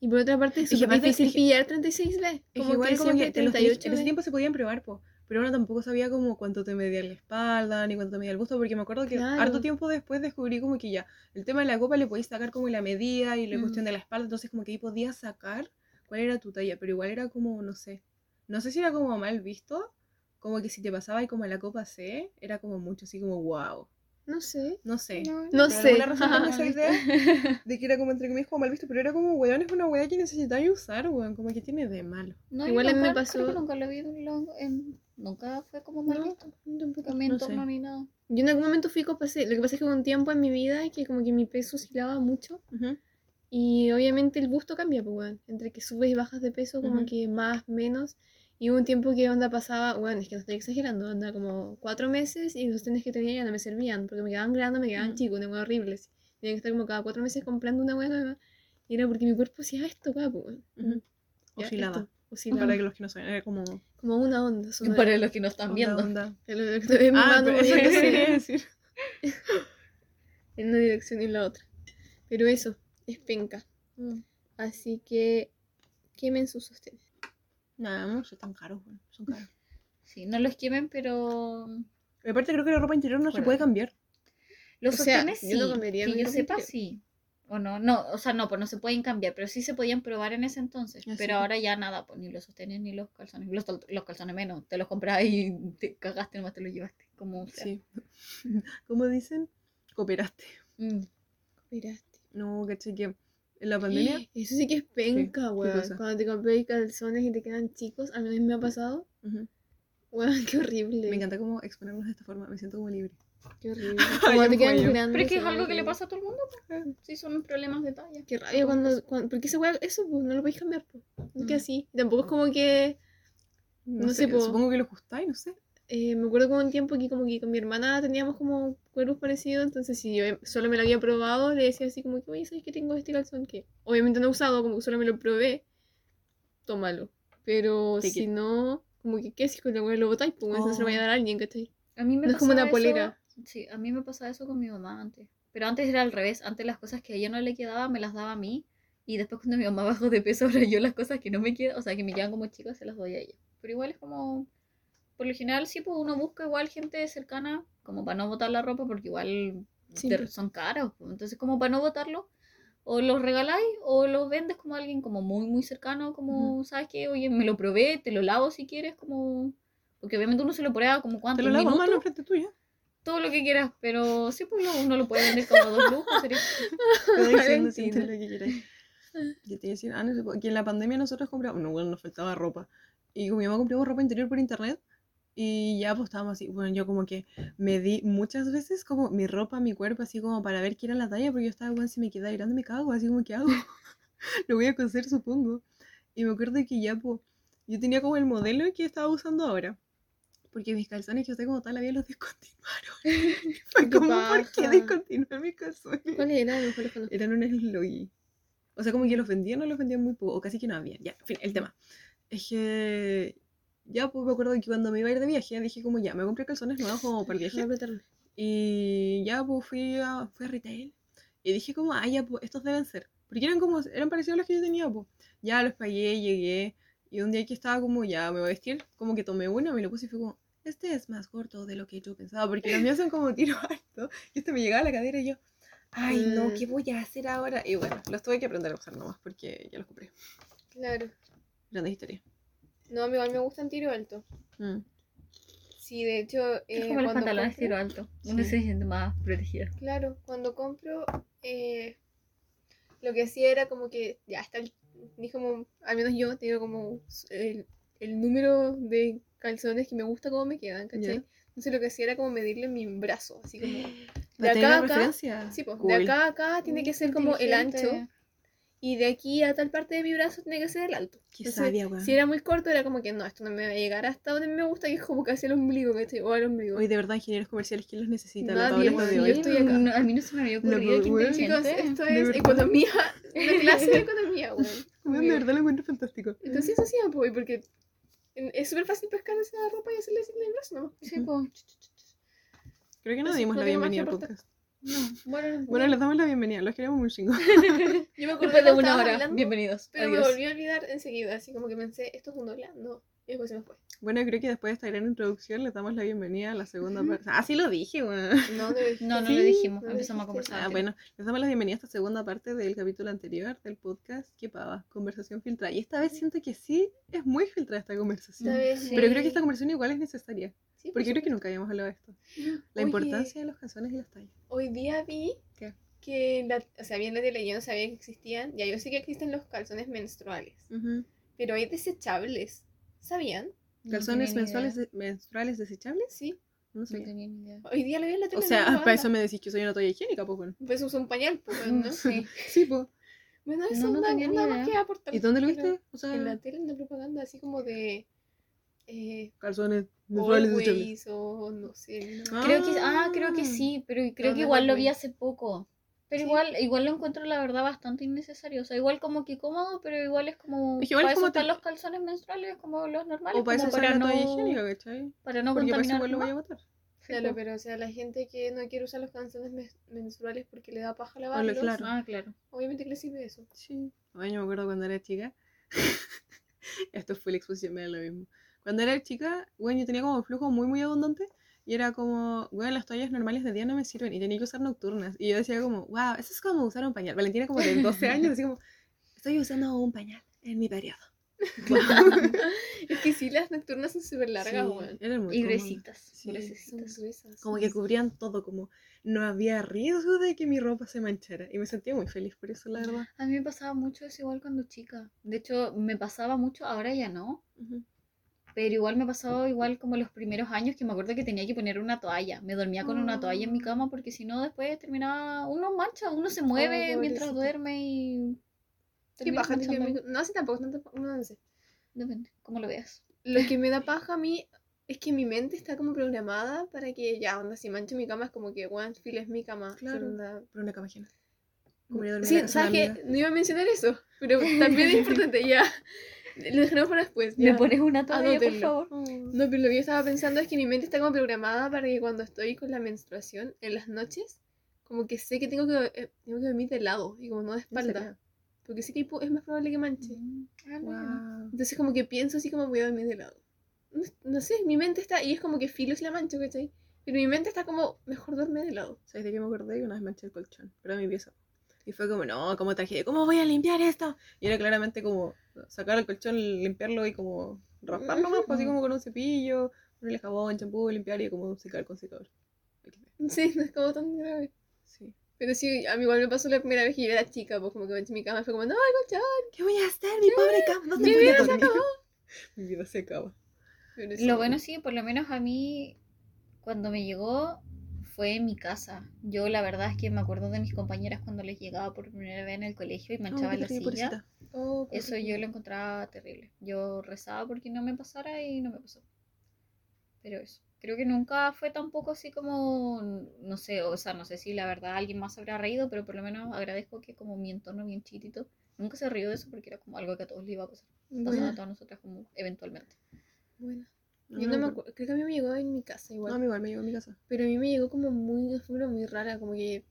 S3: Y por otra parte es súper difícil pillar 36B.
S1: Es que
S3: Como
S1: igual
S3: que
S1: como
S3: siempre
S1: que en, los tenis-
S3: 38
S1: en ese tiempo se podían probar, po. Pero uno tampoco sabía como cuánto te medía la espalda, ni cuánto te medía el busto, porque me acuerdo que
S3: Claro.
S1: harto tiempo después descubrí como que ya, el tema de la copa le podías sacar como la medida y la
S2: Mm.
S1: cuestión de la espalda, entonces como que ahí podías sacar cuál era tu talla, pero igual era como, no sé, no sé si era como mal visto, como que si te pasaba y como a la copa C, era como mucho así como wow,
S3: No sé.
S1: no sé.
S3: No
S1: Por
S3: sé.
S1: razón esa idea de que era como entre comillas como mal visto, pero era como, weón, es una weá que necesitáis usar, weón, como que tiene de malo.
S2: No,
S3: Igual a mí me pasó-
S2: creo que nunca lo vi en lo- en- nunca fue como mal
S3: No,
S2: visto.
S3: tampoco.
S2: En mi
S1: no
S2: entorno
S1: sé.
S2: ni nada.
S3: Yo en algún momento fui C. Lo que pasa es que hubo un tiempo en mi vida que como que mi peso oscilaba mucho.
S1: Ujú.
S3: Y obviamente el busto cambia, pues, weón. Entre que subes y bajas de peso, como
S1: Ujú.
S3: que más, menos. Y hubo un tiempo que onda pasaba, bueno, es que no estoy exagerando, onda como cuatro meses y los tenis que tenía ya no me servían, porque me quedaban grandes, me quedaban
S1: Mm.
S3: chicos, una hueá horribles. Tenía que estar como cada cuatro meses comprando una hueá nueva. Y era porque mi cuerpo hacía esto. Ya,
S1: Oscilaba.
S3: esto, oscilaba.
S1: Para que los que no saben, era como
S3: Como una onda. Sonora.
S2: para los que no están
S1: onda,
S2: viendo.
S1: onda.
S3: Lo que estoy en mi
S1: Ah,
S3: mano
S1: pero eso es lo que
S3: moviéndose
S1: quería decir.
S3: en una dirección y en la otra. Pero eso, es penca.
S2: Mm.
S3: Así que quemen sus sostenes.
S1: Nada, no son tan caros, weón, son caros.
S2: Sí, no los quemen, pero
S1: Y Aparte creo que la ropa interior no se
S2: Bueno.
S1: puede cambiar.
S2: los
S3: O sea,
S2: sostenes
S3: yo
S2: sí.
S3: no cambiaría
S2: que yo sepa, sí. O no, no, o sea, no, pues no se pueden cambiar, pero sí se podían probar en ese entonces.
S1: Ah,
S2: pero ahora ya nada, pues ni los sostenes ni los calzones. Los, los calzones menos, te los compras y te cagaste, nomás te los llevaste. Como sea.
S1: Sí. ¿Cómo dicen? Cooperaste.
S2: Mm.
S3: Miraste.
S1: No, caché que en la pandemia.
S3: Eso sí que es penca,
S1: ¿Qué
S3: weón. Cuando te compré calzones y te quedan chicos, a mí me ha pasado.
S1: Ujú.
S3: Weón, qué horrible.
S1: Me encanta como exponernos de esta forma, me siento como libre.
S3: Qué horrible. Como te quedan grandes.
S2: Pero es que es algo que le pasa a todo el mundo. pues. Sí, son problemas de talla.
S3: Qué rabia cuando, cuando. Porque ese weón, eso pues, no lo podéis cambiar, pues. Es que
S1: Mm.
S3: así. Tampoco es como que.
S1: No,
S3: No
S1: sé,
S3: sé, po.
S1: supongo que lo ajustáis, no sé.
S3: Eh, me acuerdo como un tiempo que como que con mi hermana teníamos como cuerpos parecidos, entonces si yo solo me lo había probado, le decía así como que, oye, ¿sabes que tengo este calzón que obviamente no he usado, como que solo me lo probé? Tómalo. Pero si no, como que, ¿qué si con la weá lo botáis? Pues eso se lo voy a
S1: Oh.
S3: dar a alguien, ¿cachai?
S2: A mí me
S3: No es como una
S2: eso-
S3: polera.
S2: Sí, a mí me pasaba eso con mi mamá antes. Pero antes era al revés. Antes las cosas que a ella no le quedaban me las daba a mí. Y después cuando mi mamá bajó de peso, ahora yo las cosas que no me quedan, o sea, que me quedan como chicas, se las doy a ella. Pero igual es como... Por lo general sí, pues uno busca igual gente cercana, como para no botar la ropa, porque igual
S3: Sí,
S2: te- son caros. pues. Entonces como para no botarlo, o los regaláis o los vendes como a alguien como muy, muy cercano, como, ¿sabes qué? Oye, me lo probé, te lo lavo si quieres, como... Porque obviamente uno se lo prueba como
S1: Te
S2: cuánto,
S1: lo
S2: un
S1: lavo mano frente tuya.
S2: todo lo que quieras, pero sí, pues lo- uno lo puede vender como dos lucas. sería-
S1: Te diciendo siempre lo que quieras. Yo te iba a decir, ah, no que en la pandemia nosotros compramos, no, bueno, nos faltaba ropa. Y con mi mamá compramos ropa interior por internet. Y ya pues estábamos así, bueno, yo como que me di muchas veces como mi ropa, mi cuerpo, así como para ver qué era la talla, porque yo estaba, bueno, si me queda grande me cago, así como, ¿qué hago? Lo voy a coser, supongo. Y me acuerdo que ya, pues, yo tenía como el modelo que estaba usando ahora. Porque mis calzones que usé como toda la vida los descontinuaron. Fue
S3: ¿Qué
S1: como, ¿por qué
S3: paja?
S1: descontinué mis calzones?
S3: ¿Cuál era? A lo mejor los conozco.
S1: Eran unos Logi. O sea, como que los vendían o los vendían muy poco, o casi que no había. Ya, en fin, el tema. Es que ya pues me acuerdo que cuando me iba a ir de viaje dije como ya, me compré calzones nuevos como para el viaje. Y ya pues fui a, fui a retail. Y dije como, ah, ya pues estos deben ser. Porque eran como, eran parecidos a los que yo tenía, pues. Ya los pagué, llegué. Y un día que estaba como, ya me voy a vestir, como que tomé uno, me lo puse y fue como, este es más corto de lo que yo pensaba. Porque los míos son como tiro alto. Y este me llegaba a la cadera y yo, ay no,
S3: Mm.
S1: ¿qué voy a hacer ahora? Y bueno, los tuve que aprender a usar nomás porque ya los compré.
S3: Claro.
S1: Grande historia.
S3: No, a mí igual me gustan tiro alto.
S1: Mm.
S3: Sí, de hecho,
S2: Es
S3: eh,
S2: como los pantalones
S3: compro-
S2: tiro alto. Uno
S1: Sí.
S2: se siente más protegido.
S3: Claro, cuando compro, eh, lo que hacía era como que ya está, el- ni como, al menos yo tengo como el, el número de calzones que me gusta cómo me quedan, ¿cachai?
S1: Ya.
S3: Entonces lo que hacía era como medirle mi brazo, así como, de
S1: ¿Para tener
S3: acá a acá, sí, pues,
S1: Cool.
S3: de acá a acá tiene que ser como el ancho. Y de aquí a tal parte de mi brazo tiene que ser el alto.
S1: Qué
S3: Entonces,
S1: sabia, weón.
S3: Si era muy corto era como que no, esto no me va a llegar hasta donde me gusta, que es como casi el ombligo, ¿cachai? O al ombligo.
S1: Hoy de verdad, ingenieros comerciales, ¿quién los necesita? La
S3: Nadie,
S1: de
S3: yo
S1: hoy.
S3: estoy acá.
S2: No, a mí no se me había
S1: No,
S2: ocurrido. qué
S1: weón,
S3: Chicos, esto es economía, una clase de economía, weón. Como
S1: Weón, de
S3: que-
S1: verdad lo encuentro fantástico.
S3: Entonces eso hacía, pues, porque es súper fácil pescar esa ropa y hacerle así en el brazo, ¿no?
S2: Sí, pues.
S1: Creo que no dimos
S3: no
S1: la bienvenida al
S3: que
S1: podcast.
S2: No, bueno,
S1: Bueno, les damos la bienvenida, los queremos muy chingo.
S3: Yo me acuerdo
S2: después de una hora.
S3: hablando,
S2: Bienvenidos.
S3: Pero me
S2: Adiós.
S3: volví a olvidar enseguida, así como que pensé, esto es un doblando. Y después se me fue.
S1: Bueno, creo que después de esta gran introducción les damos la bienvenida a la segunda parte. Ah, sí lo dije, weón.
S3: No, no,
S2: No, no
S1: Sí,
S2: lo dijimos,
S3: no lo
S2: empezamos a conversar.
S1: Ah, bueno, les damos la bienvenida a esta segunda parte del capítulo anterior del podcast. ¿Qué pava? Conversación filtrada. Y esta vez siento que sí es muy filtrada esta conversación.
S3: Esta vez
S2: Sí.
S1: Pero creo que esta conversación igual es necesaria.
S3: Sí, por
S1: Porque creo que nunca habíamos hablado de esto. La
S3: Oye,
S1: importancia de los calzones y las tallas.
S3: Hoy día vi
S1: ¿Qué?
S3: que, la, o sea, vi en la tele, yo no sabía que existían. Ya yo sé que existen los calzones menstruales, pero hay desechables. ¿Sabían?
S2: No
S1: ¿Calzones mensuales
S2: idea.
S1: de- menstruales desechables?
S3: Sí.
S1: No
S2: No
S1: sé.
S2: tenía ni idea.
S3: Hoy día lo vi en la tele.
S1: O sea, para eso me decís que soy una toalla higiénica, pues bueno.
S3: Pues usa un pañal, pues, ¿no?
S2: Sí.
S1: Sí, pues.
S3: Bueno, eso
S2: No, no
S3: nada,
S2: tenía ni
S3: nada más que aportar.
S1: ¿Y dónde lo viste? O sea,
S3: En la tele, en la propaganda, así como de. Eh,
S1: calzones menstruales
S3: o no sé. ¿no?
S2: Creo que, ah, creo que sí, pero creo
S3: No,
S2: que igual lo vi
S3: bueno.
S2: hace poco. Pero
S3: Sí.
S2: igual, igual lo encuentro la verdad bastante innecesario. O sea, igual como que cómodo, pero igual es como.
S1: Es igual
S2: para
S1: es como
S2: eso están
S1: te-
S2: los calzones menstruales como los normales.
S1: O para eso
S2: para, no,
S1: higiénica, ¿cachai?
S2: para no
S1: Porque
S2: contaminar.
S1: igual lo voy a botar.
S3: Claro, pero o sea, la gente que no quiere usar los calzones menstruales porque le da paja lavarlos,
S1: claro.
S2: Ah, claro.
S3: obviamente que le sirve eso.
S1: Sí. Ay, yo me acuerdo cuando era chica. Esto fue la exposición, me da lo mismo. Cuando era chica, bueno, yo tenía como flujo muy, muy abundante. Y era como, bueno, las toallas normales de día no me sirven. Y tenía que usar nocturnas. Y yo decía como, wow, eso es como usar un pañal. Valentina como de 12 años, así como, estoy usando un pañal en mi periodo.
S3: Es que sí, las nocturnas son súper largas,
S1: Sí, eran muy
S2: Y gruesitas.
S1: Sí,
S2: gruesitas.
S1: Como que cubrían todo, como no había riesgo de que mi ropa se manchara. Y me sentía muy feliz por eso, la verdad.
S2: A mí me pasaba mucho eso igual cuando chica. De hecho, me pasaba mucho, ahora ya no.
S1: Ujú.
S2: Pero igual me pasaba igual como los primeros años que me acuerdo que tenía que poner una toalla. Me dormía con una toalla en mi
S3: Ah.
S2: cama porque si no después terminaba, uno mancha, uno se mueve mientras
S3: pobrecita.
S2: duerme y...
S3: ¿Qué paja? No, sí, tampoco, tanto, no, no sé.
S2: Depende, como lo veas.
S3: Lo que me da paja a mí es que mi mente está como programada para que ya, onda, si mancho mi cama es como que, one feel es mi cama.
S1: Claro.
S3: onda-
S1: Pero una cama ajena. A
S3: Sí, ¿sabes
S1: amiga.
S3: No iba a mencionar eso, pero también es importante, ya. Lo dejaremos para después.
S2: ¿Me
S3: ya.
S2: pones una toalla, por favor?
S3: No, pero lo que yo estaba pensando es que mi mente está como programada para que cuando estoy con la menstruación en las noches, como que sé que tengo que, eh, tengo que dormir de lado y como no de espalda. Porque sé que es más probable que manche.
S2: Mm, ah, no,
S1: Guau.
S3: Entonces como que pienso así como voy a dormir de lado. No, no sé, mi mente está, y es como que filo si la mancho, ¿cachai? Pero mi mente está como, mejor duerme de lado.
S1: ¿Sabes de qué me acordé? Que una vez manché el colchón, pero mi pieza. Y fue como, no, como tragedia, ¿cómo voy a limpiar esto? Y era claramente como sacar el colchón, limpiarlo y como rasparlo más, pues, así como con un cepillo, ponerle jabón, champú, limpiar y como secar con secador.
S3: Sí, no es como tan grave.
S1: Sí.
S3: Pero sí, a mí igual me pasó la primera vez que yo era chica, pues como que manché mi cama, fue como, no, el colchón.
S1: ¿Qué voy a hacer? Mi pobre cama, ¿dónde
S3: Mi
S1: voy a
S3: vida se acabó.
S1: Mi vida se acaba.
S3: Pero.
S2: Lo bueno sí, por lo menos a mí, cuando me llegó, fue en mi casa. Yo la verdad es que me acuerdo de mis compañeras cuando les llegaba por primera vez en el colegio y manchaba
S1: Ay, qué
S2: la silla.
S3: Oh,
S2: Eso yo lo encontraba terrible. Yo rezaba porque no me pasara y no me pasó. Pero eso. Creo que nunca fue tampoco así como, no sé, o sea, no sé si la verdad alguien más habrá reído, pero por lo menos agradezco que como mi entorno bien chiquitito, nunca se rió de eso porque era como algo que a todos le iba a pasar. Pasaba a todas nosotras como eventualmente.
S3: buena.
S1: No,
S3: Yo no me
S1: no,
S3: acuerdo, creo que a mí me llegó en mi casa
S1: No,
S3: igual.
S1: a mí igual me llegó a mi casa.
S3: Pero a mí me llegó como muy, de forma muy rara, como que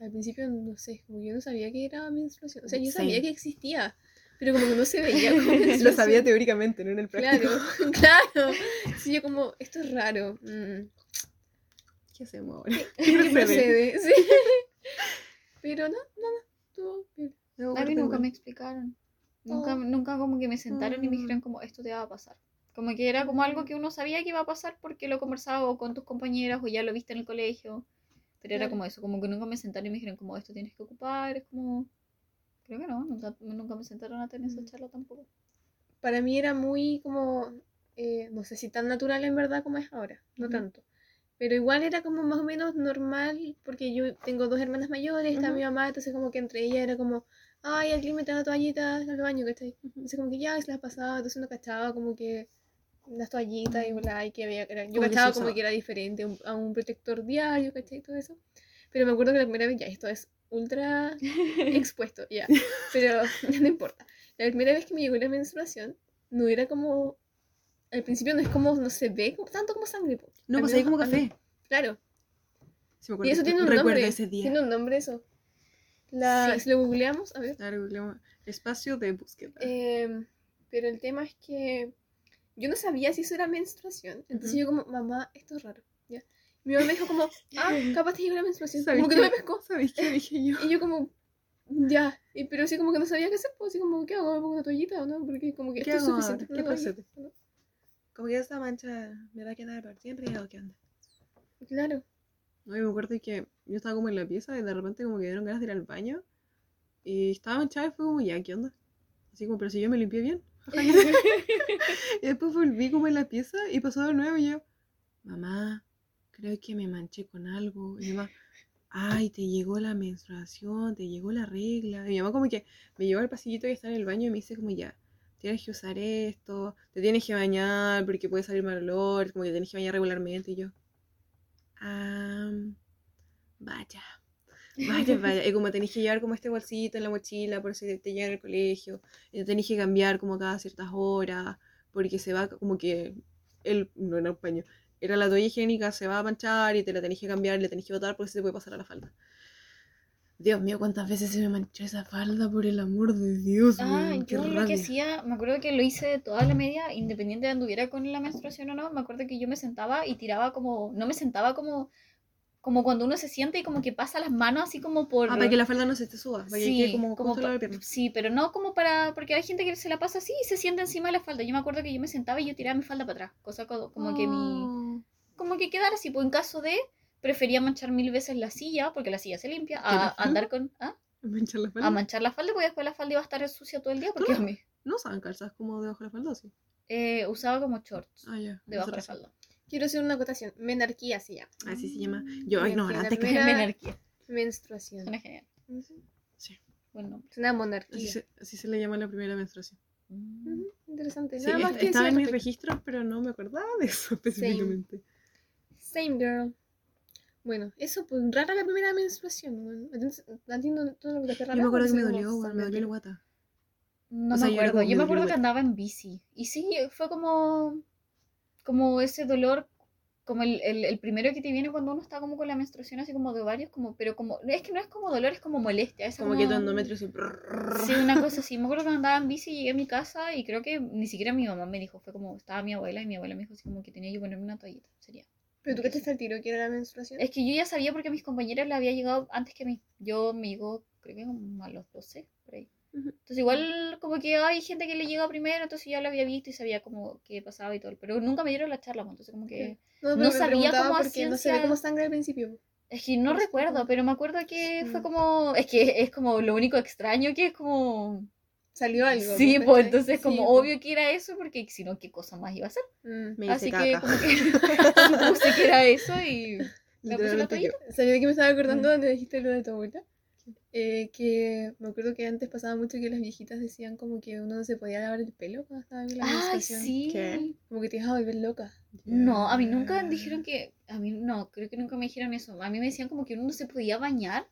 S3: al principio, no sé, como que yo no sabía que era menstruación. O sea, yo sabía que existía, pero como que no se veía como.
S1: Lo sabía teóricamente, no en el práctico.
S3: Claro, claro. Sí, yo como, esto es raro. Mm.
S1: ¿Qué hacemos ahora?
S3: ¿Qué
S1: procede?
S3: procede? Sí. Pero no, bien.
S1: Me
S2: A mí nunca me explicaron. Nunca,
S3: Oh.
S2: nunca como que me sentaron y me
S1: Mm.
S2: dijeron como esto te va a pasar. Como que era como algo que uno sabía que iba a pasar porque lo conversaba con tus compañeras o ya lo viste en el colegio. Pero era
S3: Claro.
S2: como eso, como que nunca me sentaron y me dijeron como esto tienes que ocupar. Es como... Creo que no, nunca, nunca me sentaron a tener esa
S3: Mm.
S2: charla tampoco.
S3: Para mí era muy como, eh, no sé si tan natural en verdad como es ahora, no tanto. Pero igual era como más o menos normal, porque yo tengo dos hermanas mayores, está
S1: Ujú.
S3: mi mamá, entonces como que entre ellas era como, ay, alguien me trae toallitas al baño, ¿cachai? Entonces como que ya se las pasaba, entonces uno cachaba como que las toallitas y bla, y que había, era- yo
S1: se
S3: cachaba como que era diferente a un, a un protector diario, ¿cachai? Todo eso. Pero me acuerdo que la primera vez, ya, esto es ultra expuesto, ya, pero no importa. La primera vez que me llegó la menstruación, no era como, al principio no es como, no se ve como, tanto como sangre.
S1: No, pues ahí como
S3: mí-
S1: café.
S3: Claro.
S1: Sí, me.
S3: Y eso tiene un nombre.
S1: ese día.
S3: Tiene un nombre eso. La,
S2: Sí.
S3: Si lo googleamos, a ver.
S1: Claro, googleamos. Espacio de búsqueda.
S3: Em, pero el tema es que yo no sabía si eso era menstruación. Entonces yo como, mamá, esto es raro. ¿ya? Mi mamá me dijo como, ah, capaz te llegó la menstruación.
S1: ¿Sabéis
S3: Como que
S1: qué?
S3: no me pescó.
S1: ¿Sabéis qué dije yo?
S3: Y yo como, ya. Y, pero sí como que no sabía qué hacer. Pues así como, ¿qué hago? ¿Me pongo una toallita o no? Porque como que
S1: ¿Qué
S3: esto es suficiente.
S1: ¿Qué?
S3: ¿no?
S1: Como que esa mancha me va a quedar por siempre o qué onda.
S3: Claro.
S1: No, y me acuerdo que yo estaba como en la pieza y de repente como que dieron ganas de ir al baño. Y estaba manchada y fue como, ya, ¿qué onda? Así como, pero si yo me limpié bien. Y después volví como en la pieza y pasó de nuevo y yo, mamá, creo que me manché con algo. Y mi mamá, ay, te llegó la menstruación, te llegó la regla. Y mi mamá como que me llevó al pasillito que está en el baño y me dice como, ya, tienes que usar esto, te tienes que bañar porque puede salir mal olor, como que tienes que bañar regularmente. Y yo, ah, vaya. Vaya, vaya. Y como tenéis que llevar como este bolsito en la mochila por si te llega al colegio. Y te tenéis que cambiar como cada ciertas horas. Porque se va como que el, no era un paño. Era la toalla higiénica, se va a manchar y te la tenéis que cambiar la tenéis que botar porque se te puede pasar a la falda. Dios mío, cuántas veces se me manchó esa falda, por el amor de Dios.
S2: Ah,
S1: qué
S2: yo lo que
S1: rabia.
S2: hacía, me acuerdo que lo hice toda la media, independiente de anduviera con la menstruación o no, me acuerdo que yo me sentaba y tiraba como, no me sentaba como, como cuando uno se siente y como que pasa las manos así como por...
S1: Ah, para que la falda no se te suba, para que
S2: Sí,
S1: quede como,
S2: como pa-
S1: la pierna.
S2: sí, pero no como para, porque hay gente que se la pasa así y se sienta encima de la falda. Yo me acuerdo que yo me sentaba y yo tiraba mi falda para atrás, cosa co- como que mi,
S1: Oh.
S2: como que quedara así, pues en caso de, prefería manchar mil veces la silla, porque la silla se limpia, a andar con, ¿ah?
S1: Manchar la falda.
S2: a manchar la falda, porque después la falda iba a estar sucia todo el día, porque
S1: no.
S2: a mí,
S1: No usaban calzas como debajo de la falda, ¿o sí.
S2: eh, usaba como shorts
S1: Ah, ya.
S2: debajo de la
S1: razón.
S2: falda.
S3: Quiero hacer una acotación. menarquía se llama.
S1: Así se llama. Yo, ignorante,
S3: la
S1: que
S2: Menarquía.
S3: Menstruación.
S2: Suena genial.
S3: Ujú.
S2: Buen nombre.
S3: Es una
S1: Así
S3: monarquía.
S1: se, así se le llama la primera menstruación.
S2: Mm.
S3: Interesante.
S1: Sí,
S3: Nada más
S1: es-
S3: que
S1: estaba en mis registros, pero no me acordaba de eso específicamente.
S3: Same girl. Bueno, eso, pues rara la primera menstruación. weón. Entonces, ¿A ti no, tú no te rara?
S1: Yo me acuerdo que me dolió, me dolió el guata.
S2: No
S1: O sea,
S2: me acuerdo. Yo me acuerdo que andaba en bici. Y sí, fue como. Como ese dolor. Como el, el, el primero que te viene cuando uno está como con la menstruación, así como de varios, como, pero como. Es que no es como dolor, es como molestia. Es
S1: Como que tu endometrio se...
S2: Sí, una cosa así. Me acuerdo que andaba en bici, llegué a mi casa y creo que ni siquiera mi mamá me dijo. Fue como, estaba mi abuela y mi abuela me dijo así como que tenía que ponerme una toallita. Sería.
S3: Pero tú cachaste al tiro que era la menstruación.
S2: Es que yo ya sabía porque a mis compañeras le había llegado antes que a mí. Yo me llegó, creo que como a los 12, por ahí. Entonces igual como que hay gente que le llega primero, entonces ya lo había visto y sabía como qué pasaba y todo. Pero nunca me dieron la charla, entonces como que... no
S3: me
S2: sabía cómo
S3: porque no se ve como sangre al principio.
S2: Es que no recuerdo, pero me acuerdo que fue
S3: Mm.
S2: como... Es que es como lo único extraño que es como...
S3: Salió algo.
S2: Sí,
S3: ¿no?
S2: pues entonces
S3: Sí,
S2: como obvio que era eso, porque si no, ¿qué cosa más iba a ser?
S3: Mm.
S1: Me
S2: Así que
S1: caca.
S2: como que supuse que era eso y... Me puse la.
S3: ¿Sabía que me estaba acordando
S2: Mm.
S3: donde dijiste lo de tu abuela? Eh, que me acuerdo que antes pasaba mucho que las viejitas decían como que uno no se podía lavar el pelo cuando estaba en la
S2: Ay,
S3: menstruación.
S2: sí.
S1: ¿Qué?
S3: Como que te ibas a volver loca.
S2: No, a mí nunca dijeron que, a mí no, creo que nunca me dijeron eso. A mí me decían como que uno no se podía bañar,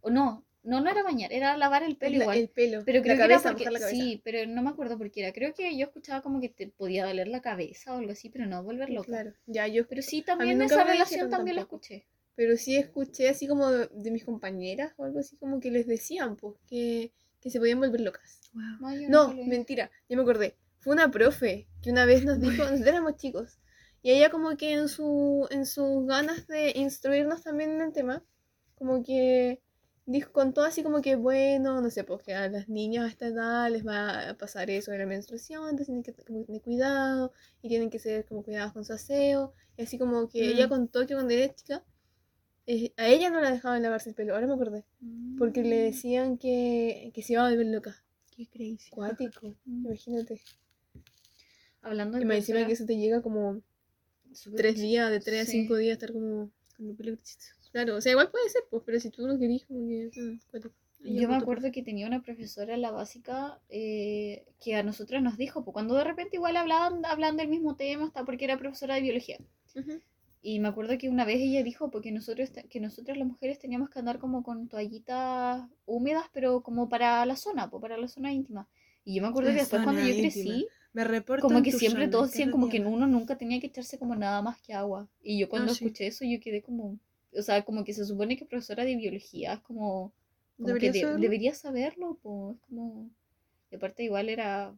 S2: o no, no, no era bañar, era lavar el pelo
S3: La-
S2: igual.
S3: El pelo.
S2: Pero creo
S3: la
S2: que era
S3: cabeza,
S2: porque,
S3: la cabeza.
S2: sí, pero no me acuerdo por qué era. Creo que yo escuchaba como que te podía doler la cabeza o algo así, pero no volver loca.
S3: Claro, ya yo.
S2: Pero sí, también esa relación también la
S3: tampoco.
S2: escuché.
S3: Pero sí escuché así como de, de mis compañeras o algo así como que les decían, pues, que, que se podían volver locas.
S1: Wow.
S2: No,
S3: No, mentira, ya me acordé. Fue una profe que una vez nos dijo, nosotros éramos chicos, y ella como que en su en sus ganas de instruirnos también en el tema, como que dijo, contó así como que, bueno, no sé, pues que a las niñas a esta edad les va a pasar eso de la menstruación, entonces tienen que tener cuidado, y tienen que ser como cuidados con su aseo, y así como que ella
S1: Mm.
S3: contó que cuando era chica, eh, a ella no la dejaban lavarse el pelo, ahora me acordé, porque le
S2: Mm.
S3: decían que, que se iba a volver loca.
S1: Qué crazy.
S3: Cuático,
S2: Mm.
S3: imagínate.
S2: Hablando de
S3: Y me encima que eso te llega como tres días, de tres a cinco días estar como
S1: Con el pelo.
S3: Claro, o sea, igual puede ser, pues, pero si tú no querís, como que. mm, cuático.
S2: Yo me acuerdo que tenía una profesora en la básica eh, que a nosotros nos dijo, pues cuando de repente igual hablaban, hablaban del mismo tema, hasta porque era profesora de biología.
S3: Ujú.
S2: Y me acuerdo que una vez ella dijo, porque nosotros, que nosotras las mujeres teníamos que andar como con toallitas húmedas, pero como para la zona, pues para la zona íntima. Y yo me acuerdo
S1: La
S2: que después cuando yo crecí,
S1: íntima. Me reporto
S2: como que siempre
S1: zona
S2: todos decían como que uno nunca tenía que echarse como nada más que agua. Y yo cuando
S1: sí.
S2: escuché eso, yo quedé como, o sea, como que se supone que profesora de biología es como, como
S1: Debería
S2: que de-
S1: saberlo.
S2: debería saberlo, pues, es como, y aparte igual era,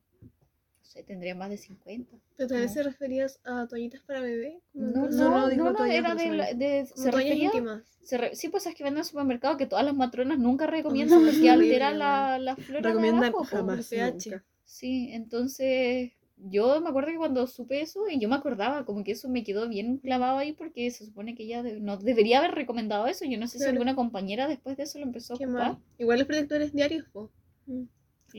S2: no sé, tendría más de 50.
S3: ¿Pero tal vez se referías a toallitas para bebé?
S2: No, no,
S1: no,
S2: no, no, era de, la- de- se
S3: toallas
S2: refería,
S3: íntimas.
S2: se re- sí, pues es que venden en el supermercado que todas las matronas nunca recomiendan
S3: sí,
S2: porque altera la, la flora de
S1: Recomiendan
S2: abajo, po.
S1: jamás. nunca.
S2: Sí, entonces yo me acuerdo que cuando supe eso, y yo me acordaba, como que eso me quedó bien clavado ahí porque se supone que ella de- no debería haber recomendado eso. Yo no sé si
S3: Claro.
S2: alguna compañera después de eso lo empezó a
S3: Qué
S2: ocupar.
S3: mal. Igual los protectores diarios, po.
S2: Lo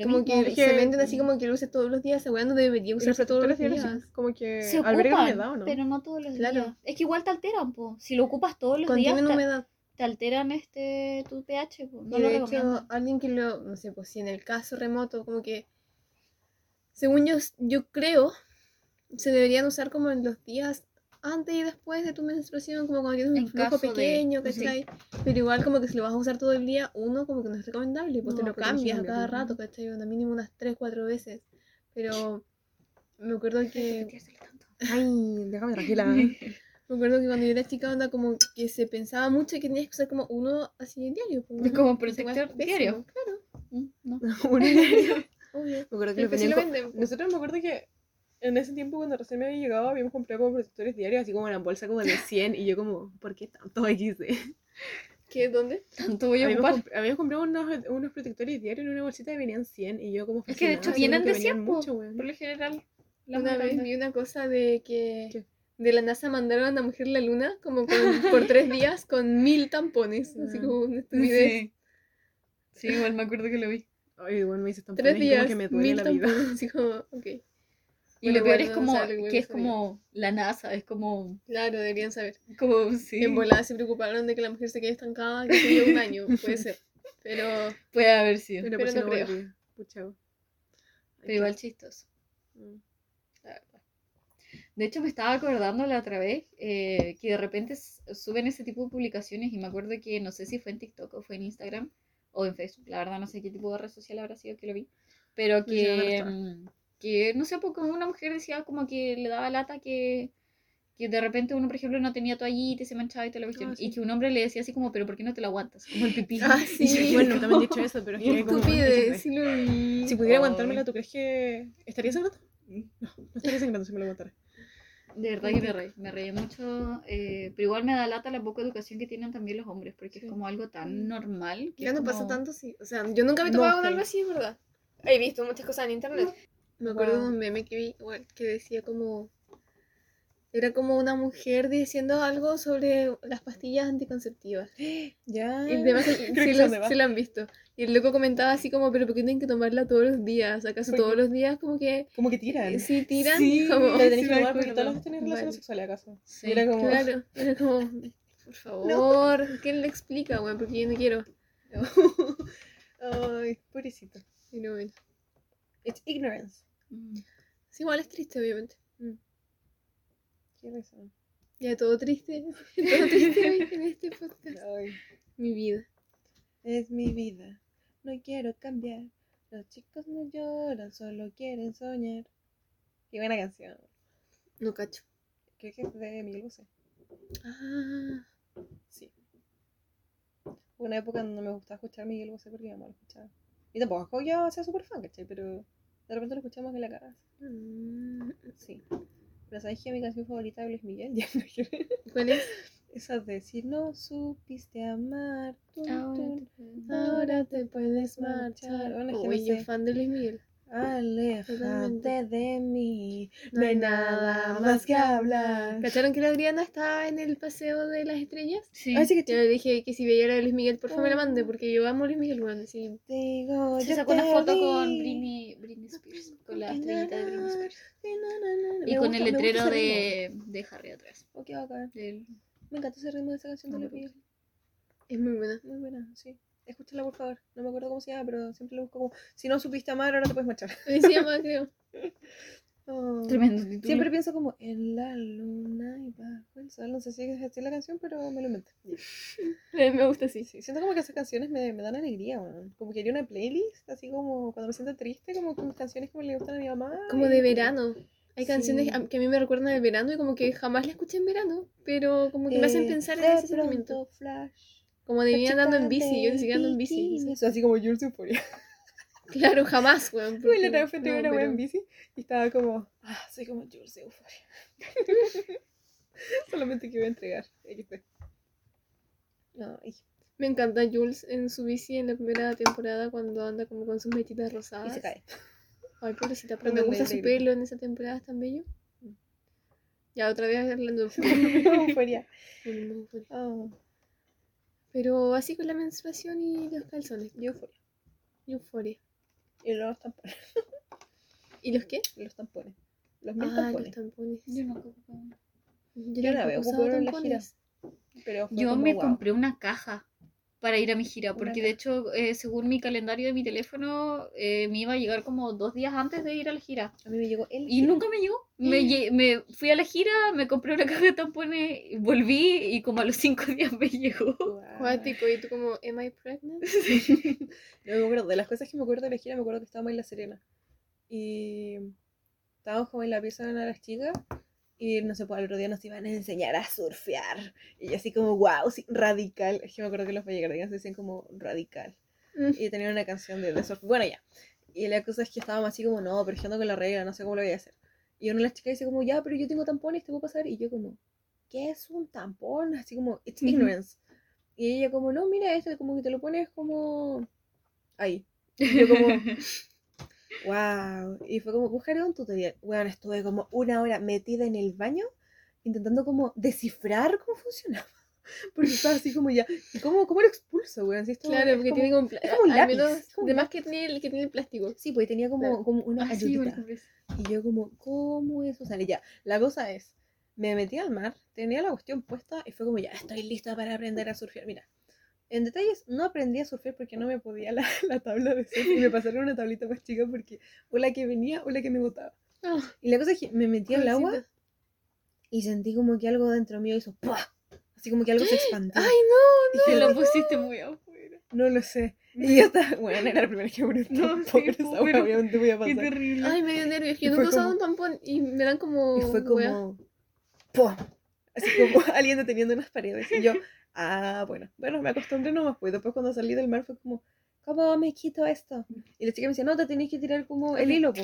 S3: Como
S2: mismo.
S3: que se venden así como que lo uses todos los días, esa weá no debería usarse todos los días.
S1: como que
S2: se ocupan,
S1: humedad, ¿o no?
S2: pero no todos los
S3: Claro.
S2: días. Es que igual te alteran, po. Si lo ocupas todos los
S3: Contienen
S2: días, te,
S3: humedad.
S2: te alteran este tu pH, po. No
S3: y
S2: lo
S3: de hecho, alguien que lo, no sé, pues si en el caso remoto, como que, según yo, yo creo, se deberían usar como en los días antes y después de tu menstruación, como cuando tienes un
S2: En
S3: flujo
S2: de-
S3: pequeño,
S2: sí.
S3: ¿cachai? Pero igual como que si lo vas a usar todo el día, uno como que no es recomendable, pues te
S1: No,
S3: lo
S1: no se
S3: cambias a cada
S1: pues.
S3: rato, ¿cachai? Onda, mínimo unas 3, 4 veces. Pero me acuerdo que...
S1: Ay, déjame tranquila.
S3: Me acuerdo que cuando yo era chica, onda como que se pensaba mucho que tenías que usar como uno así diario. pues,
S2: Es
S3: ¿no?
S2: como
S3: es
S2: protector diario.
S3: Claro,
S2: Mm, no.
S1: Un diario.
S3: obvio.
S1: Me acuerdo que lo
S3: sí
S1: vendían
S3: lo venden. pues.
S1: Nosotros me acuerdo que en ese tiempo cuando recién me había llegado habíamos comprado como protectores diarios, así como en la bolsa como de 100 y yo como, ¿por qué tanto XD?
S3: ¿Qué? ¿Dónde?
S2: Tanto voy a
S1: Habíamos,
S2: ocupar.
S1: comp- habíamos comprado unos, unos protectores diarios en una bolsita y venían 100 y yo como
S2: Es que de hecho vienen de 100,
S1: venían
S2: po,
S1: mucho,
S2: por lo general. la
S3: Una vez vi una cosa de que
S1: ¿Qué?
S3: de la NASA mandaron a una mujer a la luna como con- por tres días con mil tampones. Así
S1: Ah.
S3: como una estupidez.
S2: Sí. Sí, igual me acuerdo que lo vi.
S1: Ay, bueno, me dices tan
S3: Tres
S1: como
S3: días,
S1: que me duele
S3: mil
S1: la vida.
S3: tampones. Así como, ok.
S2: Y
S3: Bueno,
S2: lo peor es como que es como la NASA, es como,
S3: Claro, deberían saber.
S2: como sí.
S3: En volada se preocuparon de que la mujer se quede estancada, que se un año. Puede ser. Pero
S2: Puede haber sido.
S1: Pero,
S3: Pero no creo.
S1: volví. Pucha. Ay,
S2: Pero igual chistoso,
S1: mm.
S2: la verdad. De hecho, me estaba acordando la otra vez eh, que de repente suben ese tipo de publicaciones y me acuerdo que no sé si fue en TikTok o fue en Instagram o en Facebook, la verdad no sé qué tipo de red social habrá sido que lo vi, pero
S1: hicieron
S2: que. Mm, que no sé, porque una mujer decía como que le daba lata que, que de repente uno, por ejemplo, no tenía toallita y se manchaba y toda la cuestión,
S1: Ah, sí.
S2: y que un hombre le decía así como, pero ¿por qué no te lo aguantas? Como el pipí.
S3: Ah,
S2: yo
S3: sí.
S2: dije,
S1: Bueno, también he dicho eso, pero es que como,
S3: estupidez, sí lo vi.
S1: Si pudiera
S2: Ay.
S1: aguantármela, ¿tú crees que estaría sangrando? No, no estaría sangrando si me lo aguantara.
S2: De verdad que me reí, me reí mucho, eh, pero igual me da lata la poca educación que tienen también los hombres, porque
S1: Sí.
S2: es como algo tan normal. Que
S3: Ya no pasa
S2: como-
S3: tanto, sí. O sea, yo nunca me he
S1: No,
S3: topado con
S1: sí.
S3: algo así, es verdad. He visto muchas cosas en internet. Me acuerdo
S1: Wow.
S3: de un meme que vi, igual, que decía como... Era como una mujer diciendo algo sobre las pastillas anticonceptivas.
S1: Ya.
S3: Y demás
S1: Creo
S3: se
S1: que
S3: se lo han visto. Y el loco comentaba así como, pero ¿por qué tienen que tomarla todos los días? ¿Acaso
S1: Porque-
S3: todos los días como que
S1: Como que tiran.
S3: si tiran?
S2: Sí,
S3: como,
S1: Te tenés
S2: sí
S1: que tomar porque
S2: acuerdo.
S1: todas las tenés relaciones
S3: Vale.
S1: sexuales acaso.
S2: Sí.
S1: Era como.
S3: Claro, era como, por favor, ¿quién le explica, güey? Porque yo no quiero.
S1: Ay, pobrecito.
S3: Y no, bueno.
S1: It's ignorance.
S2: Mm.
S3: Igual es triste, obviamente.
S1: Qué risa.
S3: Ya todo triste. Todo triste en este podcast.
S1: Ay,
S3: Mi vida.
S1: es mi vida. No quiero cambiar. Los chicos no lloran, solo quieren soñar. Qué buena canción.
S3: No cacho.
S1: Creo que es de Miguel Bosé.
S3: Ah,
S1: Sí. Hubo una época donde no me gustaba escuchar Miguel Bosé porque mi mamá lo escuchaba. Y tampoco yo sea súper fan, ¿cachai? Pero de repente lo escuchamos que la cagas.
S3: mm,
S1: Sí. Pero sabes que mi canción favorita de Luis Miguel, ya no quiero-
S3: ¿Cuál es?
S1: Esa de si no supiste amar, tun,
S2: Ahora
S1: tun,
S2: te-
S3: Ahora te puedes marchar.
S1: Bueno, es que no
S3: yo fan de Luis Miguel.
S1: Aléjate de mí. No hay nada más que hablar.
S3: ¿Cacharon que la Adriana está en el paseo de las estrellas?
S2: Sí.
S1: Sí que
S3: Yo le dije que si veía de Luis Miguel, por favor me la mande, porque yo amo a Luis Miguel, bueno, sí.
S1: Digo,
S2: Se
S1: yo
S2: sacó una foto con
S1: vi.
S2: Britney, Britney Spears, con la estrellita de Britney Spears.
S1: Na, na, na, na.
S2: Y
S1: Me
S2: con
S1: gusta-
S2: el letrero de, de Harry atrás.
S1: qué bacán.
S2: del-
S1: Me encanta ese ritmo de esa canción
S2: No
S1: de Luis Miguel.
S3: Es muy buena.
S1: Muy buena, sí. Escúchala por favor. No me acuerdo cómo se llama, pero siempre lo busco como. Si no supiste amar, ahora te puedes marchar.
S3: Se llama, creo.
S1: Oh.
S2: Tremendo título.
S1: Siempre pienso como en la luna y bajo el sol. No sé si es así la canción, pero me lo inventé.
S3: Me gusta así.
S1: Sí, siento como que esas canciones me, me dan alegría, weón. Como que haría una playlist, así como cuando me siento triste, como con canciones que me le gustan a mi mamá.
S3: Como
S1: y-
S3: de verano. Hay canciones
S1: Sí.
S3: que a mí me recuerdan el verano y como que jamás la escuché en verano, pero como que me hacen
S1: Eh,
S3: pensar en ese sentimiento.
S1: Flash.
S3: Como de mí andando en bici, yo ni siquiera ando en bici. no sé.
S1: Eso así como Jules Euphoria.
S3: Claro, jamás, weón.
S1: Bueno, la
S3: porque-
S1: otra vez fui
S3: no,
S1: una en bici y estaba como, ah, soy como Jules Euphoria. Solamente que voy a entregar. Ay,
S3: Me encanta Jules en su bici en la primera temporada cuando anda como con sus mechitas
S1: y
S3: rosadas.
S1: se cae.
S3: Ay, pobrecita, pero me gusta su
S1: y
S3: pelo en esa temporada, es tan bello.
S1: Mm.
S3: Ya, otra vez hablando de
S1: Euphoria.
S3: fútbol.
S1: Ah,
S3: Pero así con la menstruación y los calzones.
S1: Euphoria.
S3: Euforia.
S1: Y los tampones.
S3: ¿Y los qué?
S1: Los tampones. Los mil
S3: Ah,
S1: tampones.
S3: los tampones.
S2: Yo no ocupo.
S3: Yo,
S1: Yo la veo,
S3: usaba
S1: ocupo en la gira.
S3: tampones.
S1: Pero
S2: Yo me
S1: wow.
S2: compré una caja para ir a mi gira, porque de hecho, eh, según mi calendario de mi teléfono, eh, me iba a llegar como dos días antes de ir a la gira.
S1: A mí me llegó el.
S2: Y nunca me llegó. Me, lle- me fui a la gira, me compré una caja de tampones, volví y como a los cinco días me llegó.
S3: Cuático, y tú como, ¿am I pregnant?
S1: No me acuerdo, de las cosas que me acuerdo de la gira, me acuerdo que estábamos en La Serena. Y estábamos como en la pieza de una de las chicas. Y no sé, pues al otro día nos iban a enseñar a surfear. Y yo así como, wow, sí, radical. Es que me acuerdo que los Vallegardianos decían como radical.
S3: Mm.
S1: Y tenían una canción de, de surf. Bueno, ya. Y la cosa es que estábamos así como, no, pero yo ando con la regla, no sé cómo lo voy a hacer. Y una de las chicas dice como, ya, pero yo tengo tampones, te puedo pasar. Y yo como, ¿qué es un tampón? Así como, it's ignorance. Y ella como, no, mira, este como que te lo pones como ahí. Y yo como, wow. Y fue como, buscaré un tutorial. Bueno, estuve como una hora metida en el baño intentando como descifrar cómo funcionaba. Porque estaba así como ya, ¿y cómo, cómo lo expulso, weón? Si
S3: Claro, porque
S1: como-
S3: tiene como,
S1: es como un lápiz,
S3: menos,
S1: es como un
S3: de más
S1: lápiz.
S3: que tiene el que tiene el plástico.
S1: Sí, pues tenía como,
S3: Claro.
S1: como una
S2: Ah, sí.
S1: Y yo como, ¿cómo eso sale? Ya, la cosa es, me metí al mar, tenía la cuestión puesta y fue como, ya, estoy lista para aprender a surfear. Mira, en detalles, no aprendí a surfear porque no me podía la, la tabla de surf y me pasaron una tablita más chica porque o la que venía o la que me botaba.
S3: Ah,
S1: Y la cosa es que me metí al agua
S3: pobrecita.
S1: y sentí como que algo dentro mío hizo ¡pua! Así como que algo se expandió.
S3: Ay,
S1: Y
S2: Te lo pusiste muy afuera.
S1: no lo sé. Y yo estaba, bueno, era la primera que
S2: No, sí,
S1: pobre esa
S2: pero-
S1: wea, obviamente voy a
S2: Qué
S1: pasar.
S2: terrible.
S3: no. Ay, me dio nervios.
S1: Y
S3: Yo nunca he usado un tampón y me dan como.
S1: Y fue como. ¡pum! Así como alguien deteniendo unas paredes. Y yo, ah, bueno, bueno, me acostumbré nomás. Pues después cuando salí del mar fue como, ¿cómo me quito esto? Y la chica me decía, no, te tenés que tirar como el hilo, po.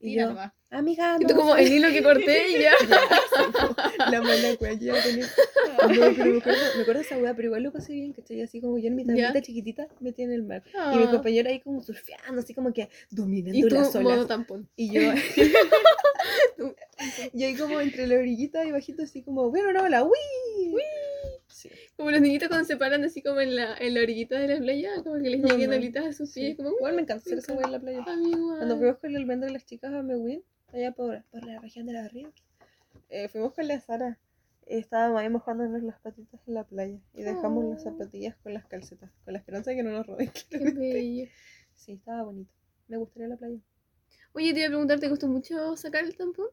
S1: Y
S2: Tira
S1: yo,
S2: nomás.
S1: amiga,
S3: Y
S1: no.
S3: tú como el hilo que corté y ya.
S1: La mala wea que ya tenía. No, pero me acuerdo, me acuerdo esa wea, pero igual lo pasé bien, ¿cachai? Así como yo en mi tablita
S3: Ya.
S1: chiquitita metí en el mar.
S3: Ah.
S1: Y mi compañero ahí como surfeando, así como que dominando
S3: Y tú,
S1: las olas.
S3: modo tampón.
S1: Y yo, y ahí como entre la orillita y bajito así como, bueno, no, la uy. Sí.
S3: Como los niñitos cuando se paran así como en la, en la orillita de la playa, como que les lleguen
S1: no.
S3: olitas a sus pies, como,
S1: Igual me encanta hacer esa wea en la playa. Cuando fuimos con el almendro y las chicas a Mewin, allá por, por la región de la Ríos, eh, fuimos con la Sara. Estábamos ahí mojándonos las patitas en la playa y dejamos las
S3: Oh.
S1: zapatillas con las calcetas, con la esperanza de que no nos roben.
S3: Qué bello.
S1: Sí, estaba bonito. Me gustaría la playa.
S3: Oye, te iba a preguntar, ¿te costó mucho sacar el tampón?